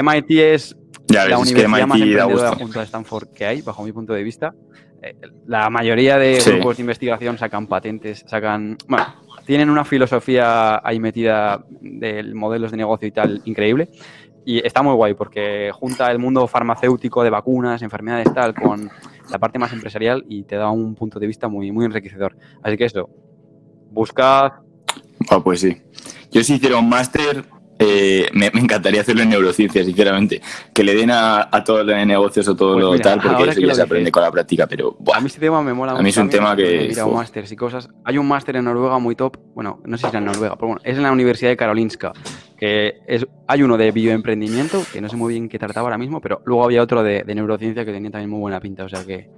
MIT es la universidad más emprendedora junto a Stanford que hay, bajo mi punto de vista. Eh, la mayoría de grupos de investigación sacan patentes, sacan... Bueno, tienen una filosofía ahí metida de modelos de negocio y tal increíble. Y está muy guay porque junta el mundo farmacéutico de vacunas, enfermedades tal, con la parte más empresarial y te da un punto de vista muy, muy enriquecedor. Así que eso, buscad... Ah, pues sí. Yo sí hicieron un máster eh, me, encantaría hacerlo en neurociencia, sinceramente. Que le den a, a todo lo de negocios o todo pues lo tal, porque eso ya se aprende con la práctica. Pero a mí este tema me mola mucho. A mí es un tema que. y cosas. Hay un máster en Noruega muy top. Bueno, no sé si es en Noruega, pero bueno, es en la Universidad de Karolinska, que es, hay uno de bioemprendimiento, que no sé muy bien qué trataba ahora mismo, pero luego había otro de, neurociencia que tenía también muy buena pinta. O sea que,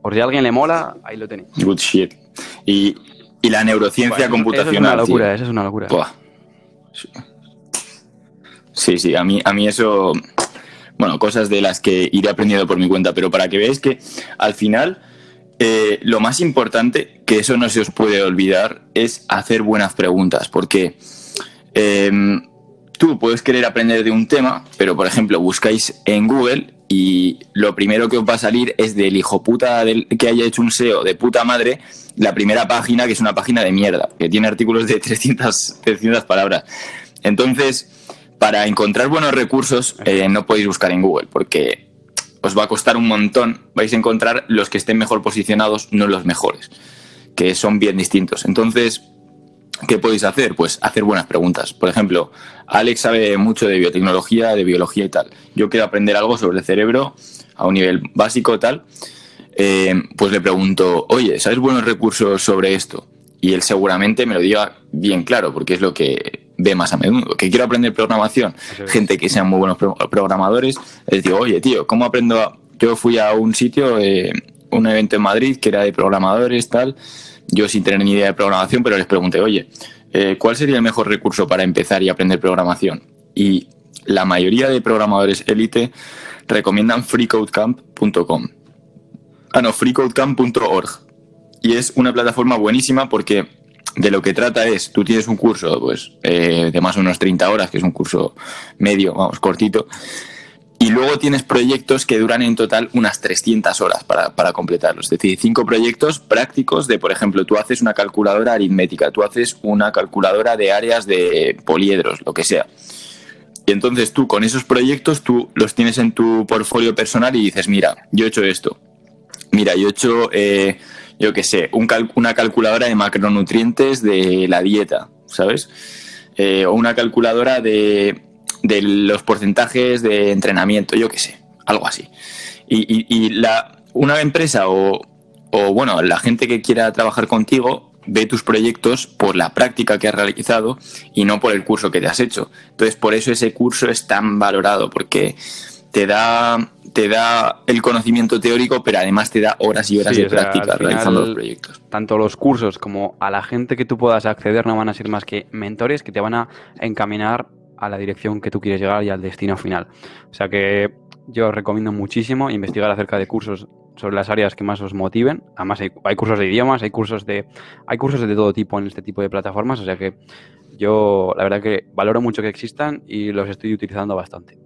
por si a alguien le mola, ahí lo tenéis. Good shit. Y, la neurociencia computacional. es una locura, eso es una locura. Sí, sí, a mí, a mí eso, bueno, cosas de las que iré aprendiendo por mi cuenta, pero para que veáis que al final eh, lo más importante, que eso no se os puede olvidar, es hacer buenas preguntas, porque em, tú puedes querer aprender de un tema, pero por ejemplo buscáis en Google y lo primero que os va a salir es del hijo puta del, que haya hecho un SEO de puta madre, la primera página, que es una página de mierda, que tiene artículos de 300, 300 palabras. Entonces, para encontrar buenos recursos eh, no podéis buscar en Google, porque os va a costar un montón, vais a encontrar los que estén mejor posicionados, no los mejores, que son bien distintos. Entonces, ¿qué podéis hacer? Pues hacer buenas preguntas. Por ejemplo, Alex sabe mucho de biotecnología, de biología y tal. Yo quiero aprender algo sobre el cerebro a un nivel básico tal. Eh, pues le pregunto, oye, ¿sabes buenos recursos sobre esto? Y él seguramente me lo diga bien claro, porque es lo que ve más a menudo. Que quiero aprender programación, gente que sean muy buenos programadores, les digo, oye, tío, ¿cómo aprendo? Yo fui a un sitio, eh, un evento en Madrid que era de programadores, tal, yo sin tener ni idea de programación, pero les pregunté, oye, eh, ¿cuál sería el mejor recurso para empezar y aprender programación? Y la mayoría de programadores élite recomiendan freecodecamp.com. Ah, no, freecodecamp.org. Y es una plataforma buenísima porque de lo que trata es, tú tienes un curso pues, eh, de más o menos 30 horas, que es un curso medio, vamos, cortito, y luego tienes proyectos que duran en total unas 300 horas para, para completarlos. Es decir, cinco proyectos prácticos de, por ejemplo, tú haces una calculadora aritmética, tú haces una calculadora de áreas de poliedros, lo que sea. Y entonces tú con esos proyectos, tú los tienes en tu portfolio personal y dices, mira, yo he hecho esto. Mira, yo he hecho... Eh, yo qué sé, una calculadora de macronutrientes de la dieta, ¿sabes? Eh, o una calculadora de, los porcentajes de entrenamiento, yo qué sé, algo así. Y, la, una empresa o, o, bueno, la gente que quiera trabajar contigo ve tus proyectos por la práctica que has realizado y no por el curso que te has hecho. Entonces, por eso ese curso es tan valorado, porque te da, te da el conocimiento teórico, pero además te da horas y horas de práctica realizando los proyectos. Tanto los cursos como a la gente que tú puedas acceder no van a ser más que mentores que te van a encaminar a la dirección que tú quieres llegar y al destino final. O sea que yo os recomiendo muchísimo investigar acerca de cursos sobre las áreas que más os motiven. Además hay, hay, cursos de idiomas, hay cursos de hay cursos de todo tipo en este tipo de plataformas, o sea que yo la verdad que valoro mucho que existan y los estoy utilizando bastante.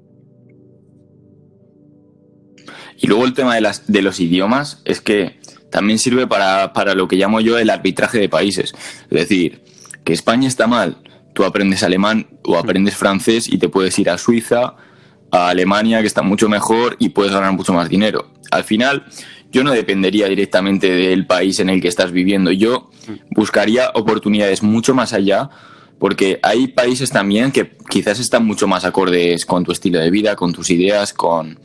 Y luego el tema de, las, de los idiomas es que también sirve para, lo que llamo yo el arbitraje de países. Es decir, que España está mal, tú aprendes alemán o aprendes francés y te puedes ir a Suiza, a Alemania, que está mucho mejor y puedes ganar mucho más dinero. Al final, yo no dependería directamente del país en el que estás viviendo. Yo buscaría oportunidades mucho más allá, porque hay países también que quizás están mucho más acordes con tu estilo de vida, con tus ideas, con,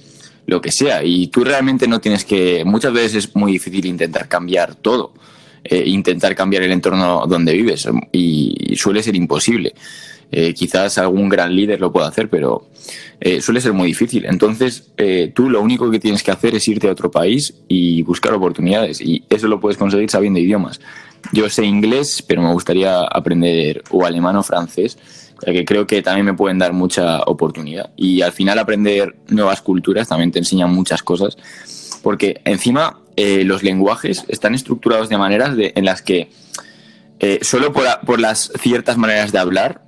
lo que sea. Y tú realmente no tienes que, muchas veces es muy difícil intentar cambiar todo, eh, intentar cambiar el entorno donde vives y, suele ser imposible. Eh, quizás algún gran líder lo pueda hacer, pero eh, suele ser muy difícil. Entonces, tú lo único que tienes que hacer es irte a otro país y buscar oportunidades. Y eso lo puedes conseguir sabiendo idiomas. Yo sé inglés, pero me gustaría aprender o alemán o francés que creo que también me pueden dar mucha oportunidad. Y al final aprender nuevas culturas también te enseñan muchas cosas, porque encima eh, los lenguajes están estructurados de maneras de, en las que eh, solo por, por, las ciertas maneras de hablar,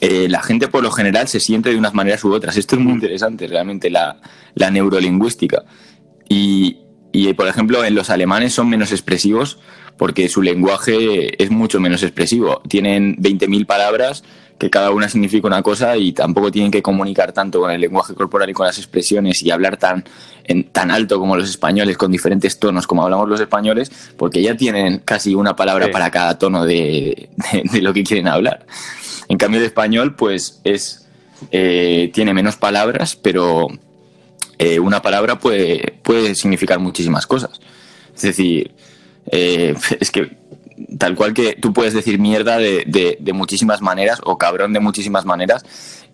eh, la gente por lo general se siente de unas maneras u otras. Esto es muy interesante, realmente, la, la neurolingüística. Y, y, por ejemplo, en los alemanes son menos expresivos porque su lenguaje es mucho menos expresivo. Tienen 20.000 palabras que cada una significa una cosa y tampoco tienen que comunicar tanto con el lenguaje corporal y con las expresiones y hablar tan, en, tan alto como los españoles, con diferentes tonos como hablamos los españoles, porque ya tienen casi una palabra para cada tono de, lo que quieren hablar. En cambio, el español, pues es eh, tiene menos palabras, pero eh, una palabra puede, puede significar muchísimas cosas. Es decir, eh, es que tal cual que tú puedes decir mierda de, de, de, muchísimas maneras o cabrón de muchísimas maneras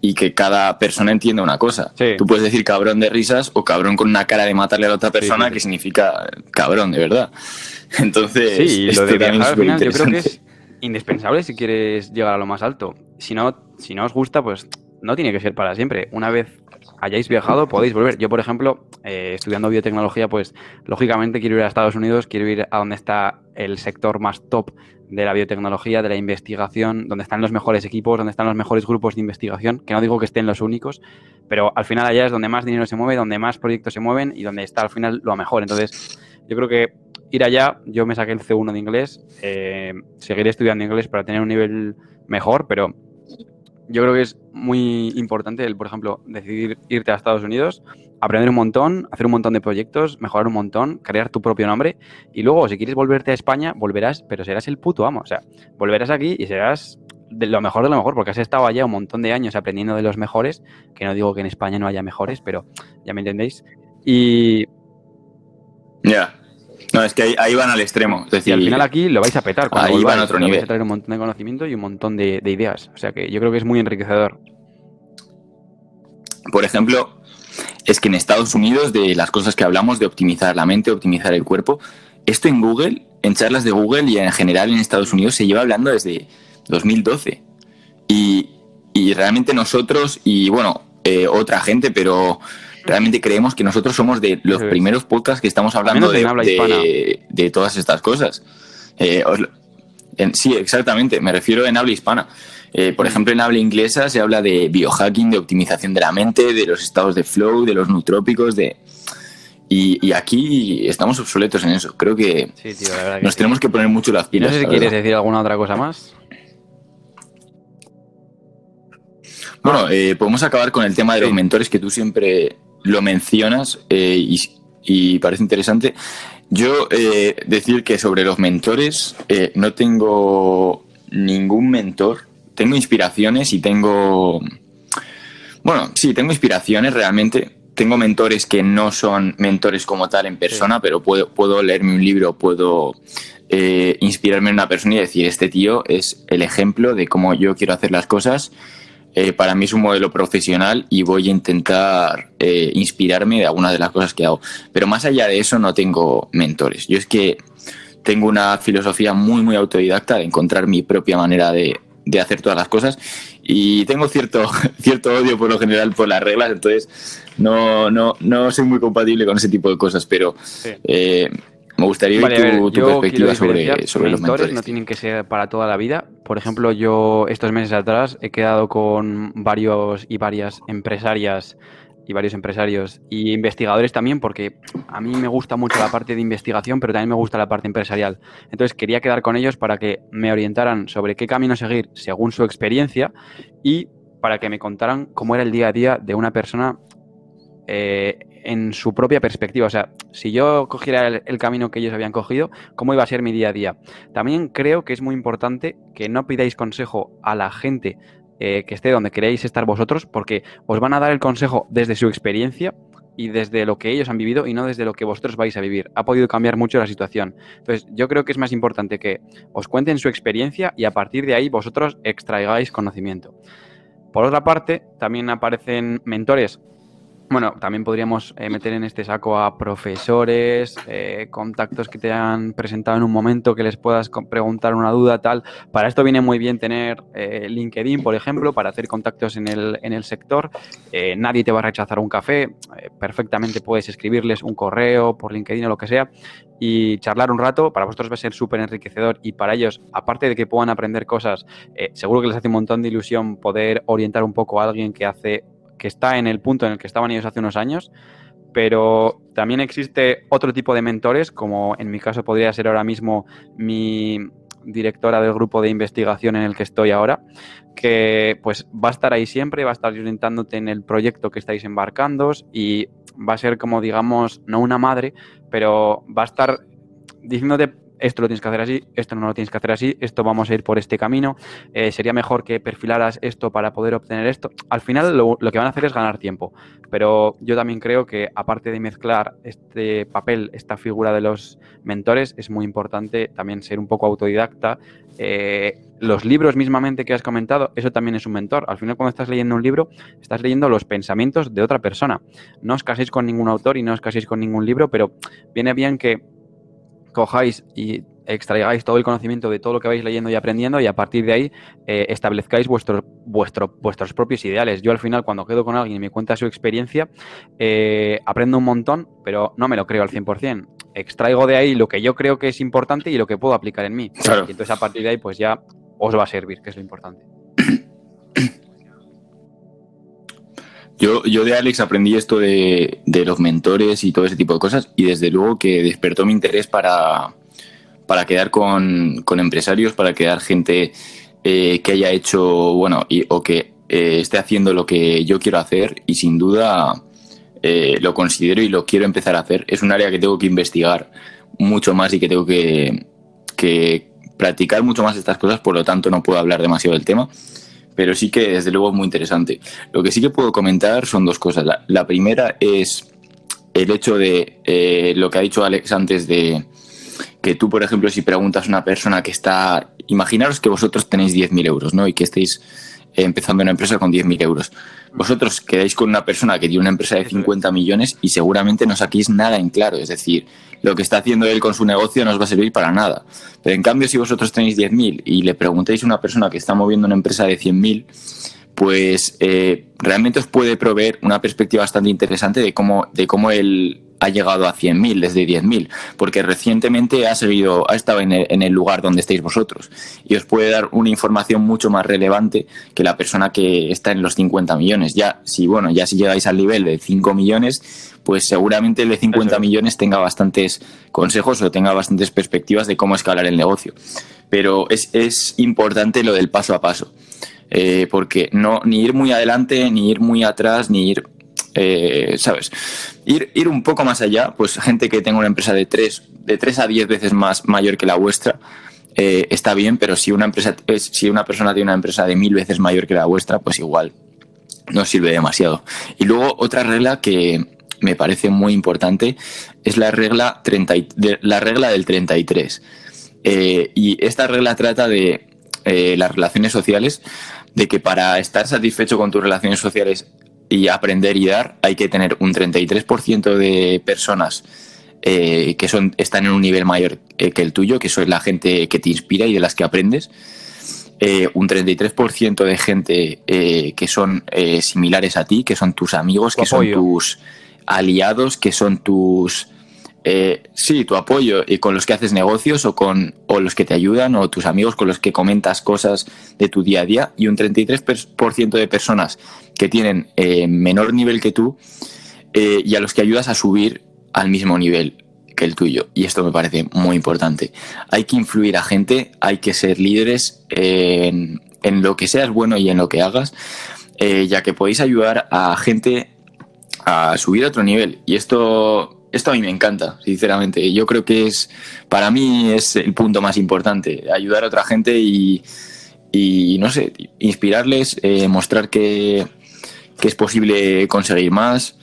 y que cada persona entienda una cosa. Sí. Tú puedes decir cabrón de risas o cabrón con una cara de matarle a la otra persona sí, sí. que significa cabrón de verdad. Entonces, Sí, y esto lo de también es al final yo creo que es indispensable si quieres llegar a lo más alto. Si no, si no os gusta, pues no tiene que ser para siempre. Una vez hayáis viajado, podéis volver. Yo, por ejemplo, eh, estudiando biotecnología, pues lógicamente quiero ir a Estados Unidos, quiero ir a donde está el sector más top de la biotecnología, de la investigación, donde están los mejores equipos, donde están los mejores grupos de investigación, que no digo que estén los únicos, pero al final allá es donde más dinero se mueve, donde más proyectos se mueven y donde está al final lo mejor. Entonces, yo creo que ir allá, yo me saqué el C1 de inglés, eh, seguiré estudiando inglés para tener un nivel mejor, pero yo creo que es muy importante el, por ejemplo, decidir irte a Estados Unidos, aprender un montón, hacer un montón de proyectos, mejorar un montón, crear tu propio nombre y luego si quieres volverte a España, volverás, pero serás el puto amo, o sea, volverás aquí y serás de lo mejor de lo mejor, porque has estado allá un montón de años aprendiendo de los mejores, que no digo que en España no haya mejores, pero ya me entendéis. Y, Ya. No, es que ahí, ahí van al extremo. Es y decir, al final aquí lo vais a petar. Cuando Ahí volváis, van a otro porque vais nivel. a traer un montón de conocimiento y un montón de, de ideas. O sea que yo creo que es muy enriquecedor. por ejemplo, es que en Estados Unidos, de las cosas que hablamos, de optimizar la mente, optimizar el cuerpo, esto en Google, en charlas de Google y en general en Estados Unidos se lleva hablando desde 2012. Y, y realmente nosotros, y bueno, eh, otra gente, pero realmente creemos que nosotros somos de los primeros podcasts que estamos hablando de, todas estas cosas. Eh, os lo- en- sí, exactamente, me refiero en habla hispana. Eh, por ejemplo, en habla inglesa se habla de biohacking, de optimización de la mente, de los estados de flow, de los nutrópicos, de... Y, y aquí estamos obsoletos en eso. Creo que Sí, tío, la verdad nos tenemos que poner mucho las Y no pilas. sé si quieres verdad. decir alguna otra cosa más. Bueno, eh, podemos acabar con el tema de los mentores que tú siempre lo mencionas eh, y, y parece interesante. Yo eh, decir que sobre los mentores eh, no tengo ningún mentor. Tengo inspiraciones y tengo... Bueno, sí, tengo inspiraciones realmente. Tengo mentores que no son mentores como tal en persona, pero puedo, puedo leerme un libro, puedo eh, inspirarme en una persona y decir, este tío es el ejemplo de cómo yo quiero hacer las cosas. Eh, para mí es un modelo profesional y voy a intentar eh, inspirarme de algunas de las cosas que hago. Pero más allá de eso no tengo mentores. Yo es que tengo una filosofía muy, muy autodidacta de encontrar mi propia manera de, de hacer todas las cosas y tengo cierto, cierto odio por lo general por las reglas, entonces no, no, no soy muy compatible con ese tipo de cosas, pero eh, me gustaría Vale, ver, tu, perspectiva sobre, sobre los mentores mentores. no tienen que ser para toda la vida. Por ejemplo, yo estos meses atrás he quedado con varios y varias empresarias y varios empresarios y investigadores también, porque a mí me gusta mucho la parte de investigación, pero también me gusta la parte empresarial. Entonces quería quedar con ellos para que me orientaran sobre qué camino seguir según su experiencia y para que me contaran cómo era el día a día de una persona eh, en su propia perspectiva. O sea, si yo cogiera el, camino que ellos habían cogido, ¿cómo iba a ser mi día a día? También creo que es muy importante que no pidáis consejo a la gente eh, que esté donde queréis estar vosotros, porque os van a dar el consejo desde su experiencia y desde lo que ellos han vivido y no desde lo que vosotros vais a vivir. Ha podido cambiar mucho la situación. Entonces, yo creo que es más importante que os cuenten su experiencia y a partir de ahí vosotros extraigáis conocimiento. Por otra parte, también aparecen mentores bueno, también podríamos eh, meter en este saco a profesores, eh, contactos que te han presentado en un momento que les puedas preguntar una duda, tal. Para esto viene muy bien tener eh, LinkedIn, por ejemplo, para hacer contactos en el, en el sector. Nadie te va a rechazar un café. perfectamente puedes escribirles un correo por LinkedIn o lo que sea y charlar un rato. Para vosotros va a ser súper enriquecedor y para ellos, aparte de que puedan aprender cosas, seguro que les hace un montón de ilusión poder orientar un poco a alguien que hace que está en el punto en el que estaban ellos hace unos años, pero también existe otro tipo de mentores, como en mi caso podría ser ahora mismo mi directora del grupo de investigación en el que estoy ahora, que pues va a estar ahí siempre, va a estar orientándote en el proyecto que estáis embarcando y va a ser como digamos, no una madre, pero va a estar diciéndote esto lo tienes que hacer así, esto no lo tienes que hacer así, esto vamos a ir por este camino, eh, sería mejor que perfilaras esto para poder obtener esto. Al final lo, que van a hacer es ganar tiempo, pero yo también creo que aparte de mezclar este papel, esta figura de los mentores, es muy importante también ser un poco autodidacta. Eh, los libros mismamente que has comentado, eso también es un mentor. Al final cuando estás leyendo un libro, estás leyendo los pensamientos de otra persona. No os caséis con ningún autor y no os caséis con ningún libro, pero viene bien que cojáis y extraigáis todo el conocimiento de todo lo que vais leyendo y aprendiendo y a partir de ahí eh, establezcáis vuestro, vuestro, vuestros propios ideales. Yo al final cuando quedo con alguien y me cuenta su experiencia, eh, aprendo un montón, pero no me lo creo al 100%. Extraigo de ahí lo que yo creo que es importante y lo que puedo aplicar en mí. Y entonces a partir de ahí pues ya os va a servir, que es lo importante. Yo, yo de Alex aprendí esto de, de, los mentores y todo ese tipo de cosas y desde luego que despertó mi interés para, para quedar con, con empresarios, para quedar gente eh, que haya hecho, bueno, y, o que eh, esté haciendo lo que yo quiero hacer y sin duda eh, lo considero y lo quiero empezar a hacer. Es un área que tengo que investigar mucho más y que tengo que, que practicar mucho más estas cosas, por lo tanto no puedo hablar demasiado del tema pero sí que desde luego es muy interesante. Lo que sí que puedo comentar son dos cosas. La, primera es el hecho de eh, lo que ha dicho Alex antes de que tú, por ejemplo, si preguntas a una persona que está, imaginaros que vosotros tenéis 10.000 euros, ¿no? Y que estéis empezando una empresa con 10.000 euros. Vosotros quedáis con una persona que tiene una empresa de 50 millones y seguramente no saquéis nada en claro. Es decir, lo que está haciendo él con su negocio no os va a servir para nada. Pero en cambio, si vosotros tenéis 10.000 y le preguntáis a una persona que está moviendo una empresa de 100.000, pues eh, realmente os puede proveer una perspectiva bastante interesante de cómo, de cómo él ha llegado a 100.000 desde 10.000, porque recientemente ha seguido, ha estado en el, lugar donde estáis vosotros y os puede dar una información mucho más relevante que la persona que está en los 50 millones. Ya, si bueno, ya si llegáis al nivel de 5 millones, pues seguramente el de 50 millones tenga bastantes consejos o tenga bastantes perspectivas de cómo escalar el negocio. Pero es, es importante lo del paso a paso. Eh, porque no ni ir muy adelante, ni ir muy atrás, ni ir eh, ¿sabes? Ir, ir un poco más allá, pues gente que tenga una empresa de 3, de 3 a 10 veces más mayor que la vuestra, eh, está bien, pero si una, empresa, si una persona tiene una empresa de mil veces mayor que la vuestra, pues igual no sirve demasiado. Y luego otra regla que me parece muy importante es la regla, 30, la regla del 33. Eh, y esta regla trata de las relaciones sociales, de que para estar satisfecho con tus relaciones sociales y aprender y dar, hay que tener un 33% de personas eh, que son, están en un nivel mayor eh, que el tuyo, que son la gente que te inspira y de las que aprendes. Eh, un 33% de gente que son similares a ti, que son tus amigos, que son tus aliados, que son tus eh, sí, tu apoyo y con los que haces negocios o con o los que te ayudan o tus amigos con los que comentas cosas de tu día a día y un 33% de personas que tienen eh, menor nivel que tú eh, y a los que ayudas a subir al mismo nivel que el tuyo. Y esto me parece muy importante. Hay que influir a gente, hay que ser líderes en, en lo que seas bueno y en lo que hagas, ya que podéis ayudar a gente a subir a otro nivel. Y esto esto a mí me encanta, sinceramente. Yo creo que es, para mí es el punto más importante, ayudar a otra gente y, no sé, inspirarles, eh, mostrar que, es posible conseguir más.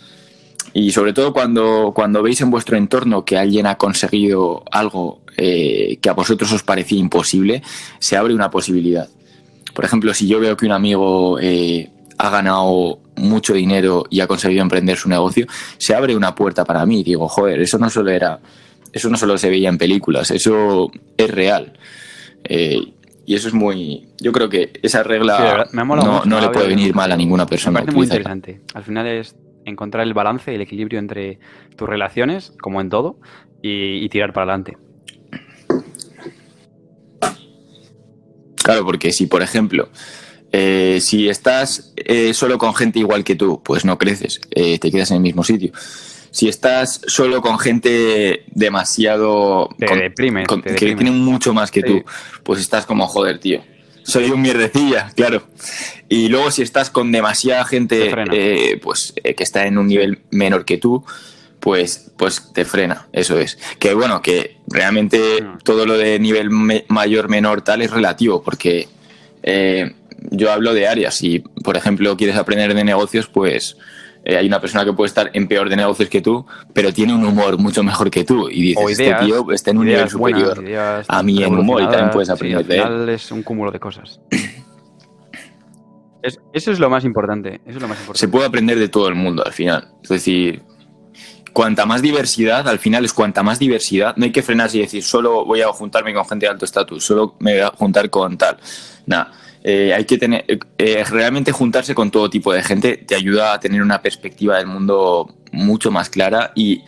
Y sobre todo cuando, cuando veis en vuestro entorno que alguien ha conseguido algo eh, que a vosotros os parecía imposible, se abre una posibilidad. Por ejemplo, si yo veo que un amigo eh, ha ganado mucho dinero y ha conseguido emprender su negocio, se abre una puerta para mí. Digo, joder, eso no solo era, eso no solo se veía en películas, eso es real. Eh, y eso es muy. Yo creo que esa regla no, le puede venir mal a ninguna persona. Me parece muy interesante. Al final es encontrar el balance, el equilibrio entre tus relaciones, como en todo, y tirar para adelante. Claro, porque si, por ejemplo, eh, si estás eh, solo con gente igual que tú, pues no creces, eh, te quedas en el mismo sitio. Si estás solo con gente demasiado... que tienen mucho más que tú, pues estás como, joder, tío. Soy un mierdecilla, claro. Y luego si estás con demasiada gente pues, que está en un nivel menor que tú, pues, pues te frena, eso es. Que bueno, que realmente Mm. todo lo de nivel me- mayor, menor, tal es relativo, porque eh, yo hablo de áreas. Si, por ejemplo, quieres aprender de negocios, pues eh, hay una persona que puede estar en peor de negocios que tú, pero tiene un humor mucho mejor que tú. Y dices, ideas, este tío está en un nivel buenas, superior. a mí en humor y también puedes aprender Sí, de él. es un cúmulo de cosas. Es- eso es lo más importante. Eso es lo más importante. Se puede aprender de todo el mundo al final. Es decir, cuanta más diversidad, al final es cuanta más diversidad, no hay que frenarse y decir, solo voy a juntarme con gente de alto estatus, solo me voy a juntar con tal. Nada. Eh, hay que tener, eh, realmente juntarse con todo tipo de gente te ayuda a tener una perspectiva del mundo mucho más clara y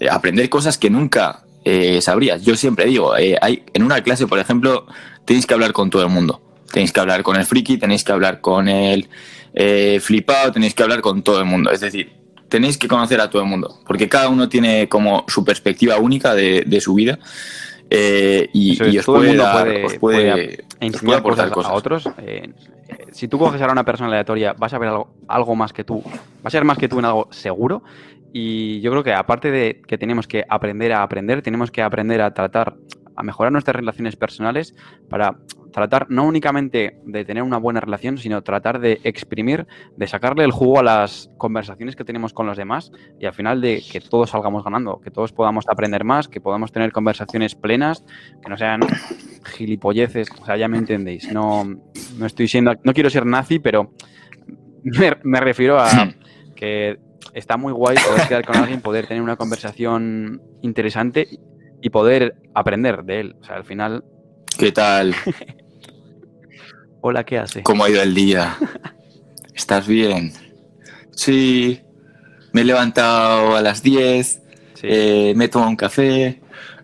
eh, aprender cosas que nunca eh, sabrías. Yo siempre digo, eh, hay, en una clase, por ejemplo, tenéis que hablar con todo el mundo. Tenéis que hablar con el friki, tenéis que hablar con el eh, flipado, tenéis que hablar con todo el mundo. Es decir, tenéis que conocer a todo el mundo, porque cada uno tiene como su perspectiva única de, de su vida eh, y, y os puede, dar- puede- os puede- puede enseñar cosas, a otros. eh, si tú coges ahora a una persona aleatoria, vas a ver algo, algo más que tú. Va a ser más que tú en algo seguro. Y yo creo que aparte de que tenemos que aprender a aprender, tenemos que aprender a tratar, a mejorar nuestras relaciones personales para tratar no únicamente de tener una buena relación, sino tratar de exprimir, de sacarle el jugo a las conversaciones que tenemos con los demás y al final de que todos salgamos ganando, que todos podamos aprender más, que podamos tener conversaciones plenas, que no sean gilipolleces, o sea, ya me entendéis. No, no estoy siendo, no quiero ser nazi, pero me, me refiero a que está muy guay poder quedar con alguien, poder tener una conversación interesante y poder aprender de él. O sea, al final, ¿Qué tal? hola, ¿qué hace? ¿Cómo ha ido el día? ¿Estás bien? Sí, me he levantado a las 10, Sí. eh, me he tomado un café.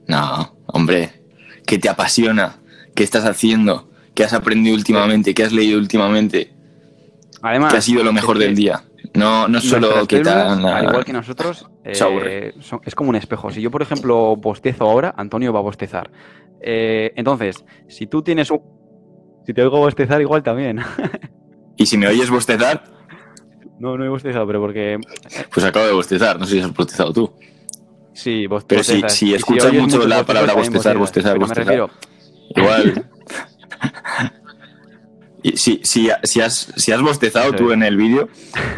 No, hombre, ¿qué te apasiona? ¿Qué estás haciendo? ¿Qué has aprendido últimamente? ¿Qué has leído últimamente? Además, ¿Qué ha sido lo mejor que del día? No, no solo células, tal. al igual que nosotros, eh, son- es como un espejo. Si yo, por ejemplo, bostezo ahora, Antonio va a bostezar. Eh, entonces, si tú tienes un... Si te oigo bostezar, igual también. Y si me oyes bostezar, no, no he bostezado, pero porque... pues acabo de bostezar. No sé si has bostezado tú. Sí, bos- Pero si- bostezas. si escuchas mucho la palabra bostezar, bostezas. bostezar, bostezar. me refiero... Igual. Si, si, si, has, si has bostezado tú en el vídeo,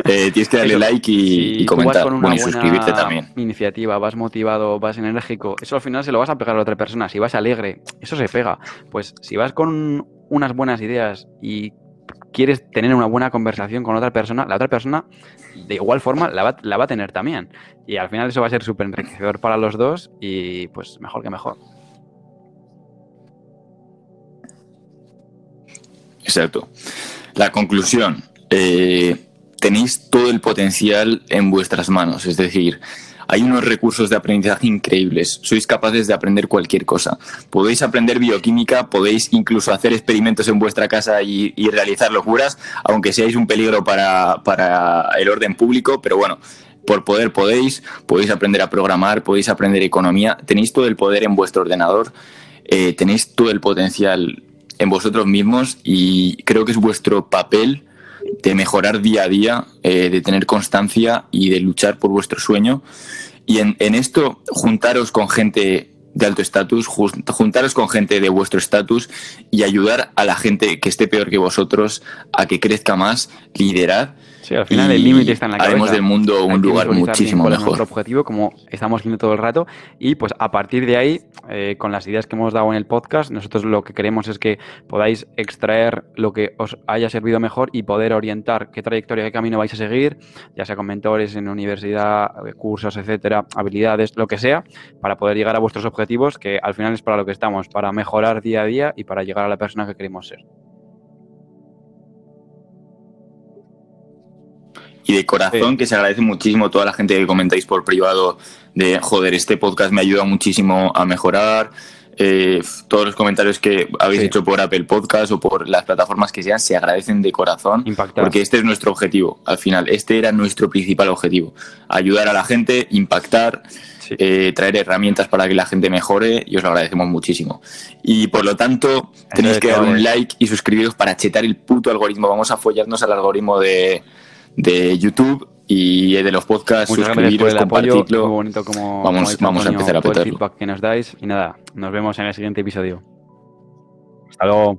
eh, tienes que darle Eso. like y, si y comentar. con Bueno, y buena suscribirte también. iniciativa, vas motivado, vas enérgico, eso al final se lo vas a pegar a otra persona. Si vas alegre, eso se pega. Pues si vas con unas buenas ideas y quieres tener una buena conversación con otra persona, la otra persona de igual forma la va, la va a tener también. Y al final eso va a ser súper enriquecedor para los dos y pues mejor que mejor. Exacto. La conclusión. eh, tenéis todo el potencial en vuestras manos. Es decir, hay unos recursos de aprendizaje increíbles. Sois capaces de aprender cualquier cosa. Podéis aprender bioquímica, podéis incluso hacer experimentos en vuestra casa y, realizar locuras, aunque seáis un peligro para, para el orden público, pero bueno. Por poder podéis, podéis aprender a programar, podéis aprender economía, tenéis todo el poder en vuestro ordenador, eh, tenéis todo el potencial en vosotros mismos y creo que es vuestro papel de mejorar día a día, eh, de tener constancia y de luchar por vuestro sueño. Y en, en esto, juntaros con gente de alto estatus, juntaros con gente de vuestro estatus y ayudar a la gente que esté peor que vosotros a que crezca más, liderad. Sí, al final y el límite está en la cabeza. haremos del mundo un lugar muchísimo cuál es mejor. nuestro objetivo, como estamos viendo todo el rato. Y pues a partir de ahí, eh, con las ideas que hemos dado en el podcast, nosotros lo que queremos es que podáis extraer lo que os haya servido mejor y poder orientar qué trayectoria, qué camino vais a seguir, ya sea con mentores en universidad, eh, cursos, etcétera, habilidades, lo que sea, para poder llegar a vuestros objetivos, que al final es para lo que estamos, para mejorar día a día y para llegar a la persona que queremos ser. Y de corazón, Sí. que se agradece muchísimo toda la gente que comentáis por privado de, joder, este podcast me ayuda muchísimo a mejorar. Eh, todos los comentarios que habéis Sí. hecho por Apple Podcast o por las plataformas que sean se agradecen de corazón. Impactar. Porque este es nuestro objetivo, al final. Este era nuestro principal objetivo. Ayudar a la gente, impactar, Sí. eh, traer herramientas para que la gente mejore y os lo agradecemos muchísimo. Y por lo tanto, tenéis que dar un chavales. like y suscribiros para chetar el puto algoritmo. Vamos a follarnos al algoritmo de, de YouTube y de los podcasts, Muchas gracias por suscribiros, el apoyo. compartidlo. Muy bonito como, Vamos- como vamos a empezar a el petarlo. feedback que nos dais. Y nada, nos vemos en el siguiente episodio. Hasta luego.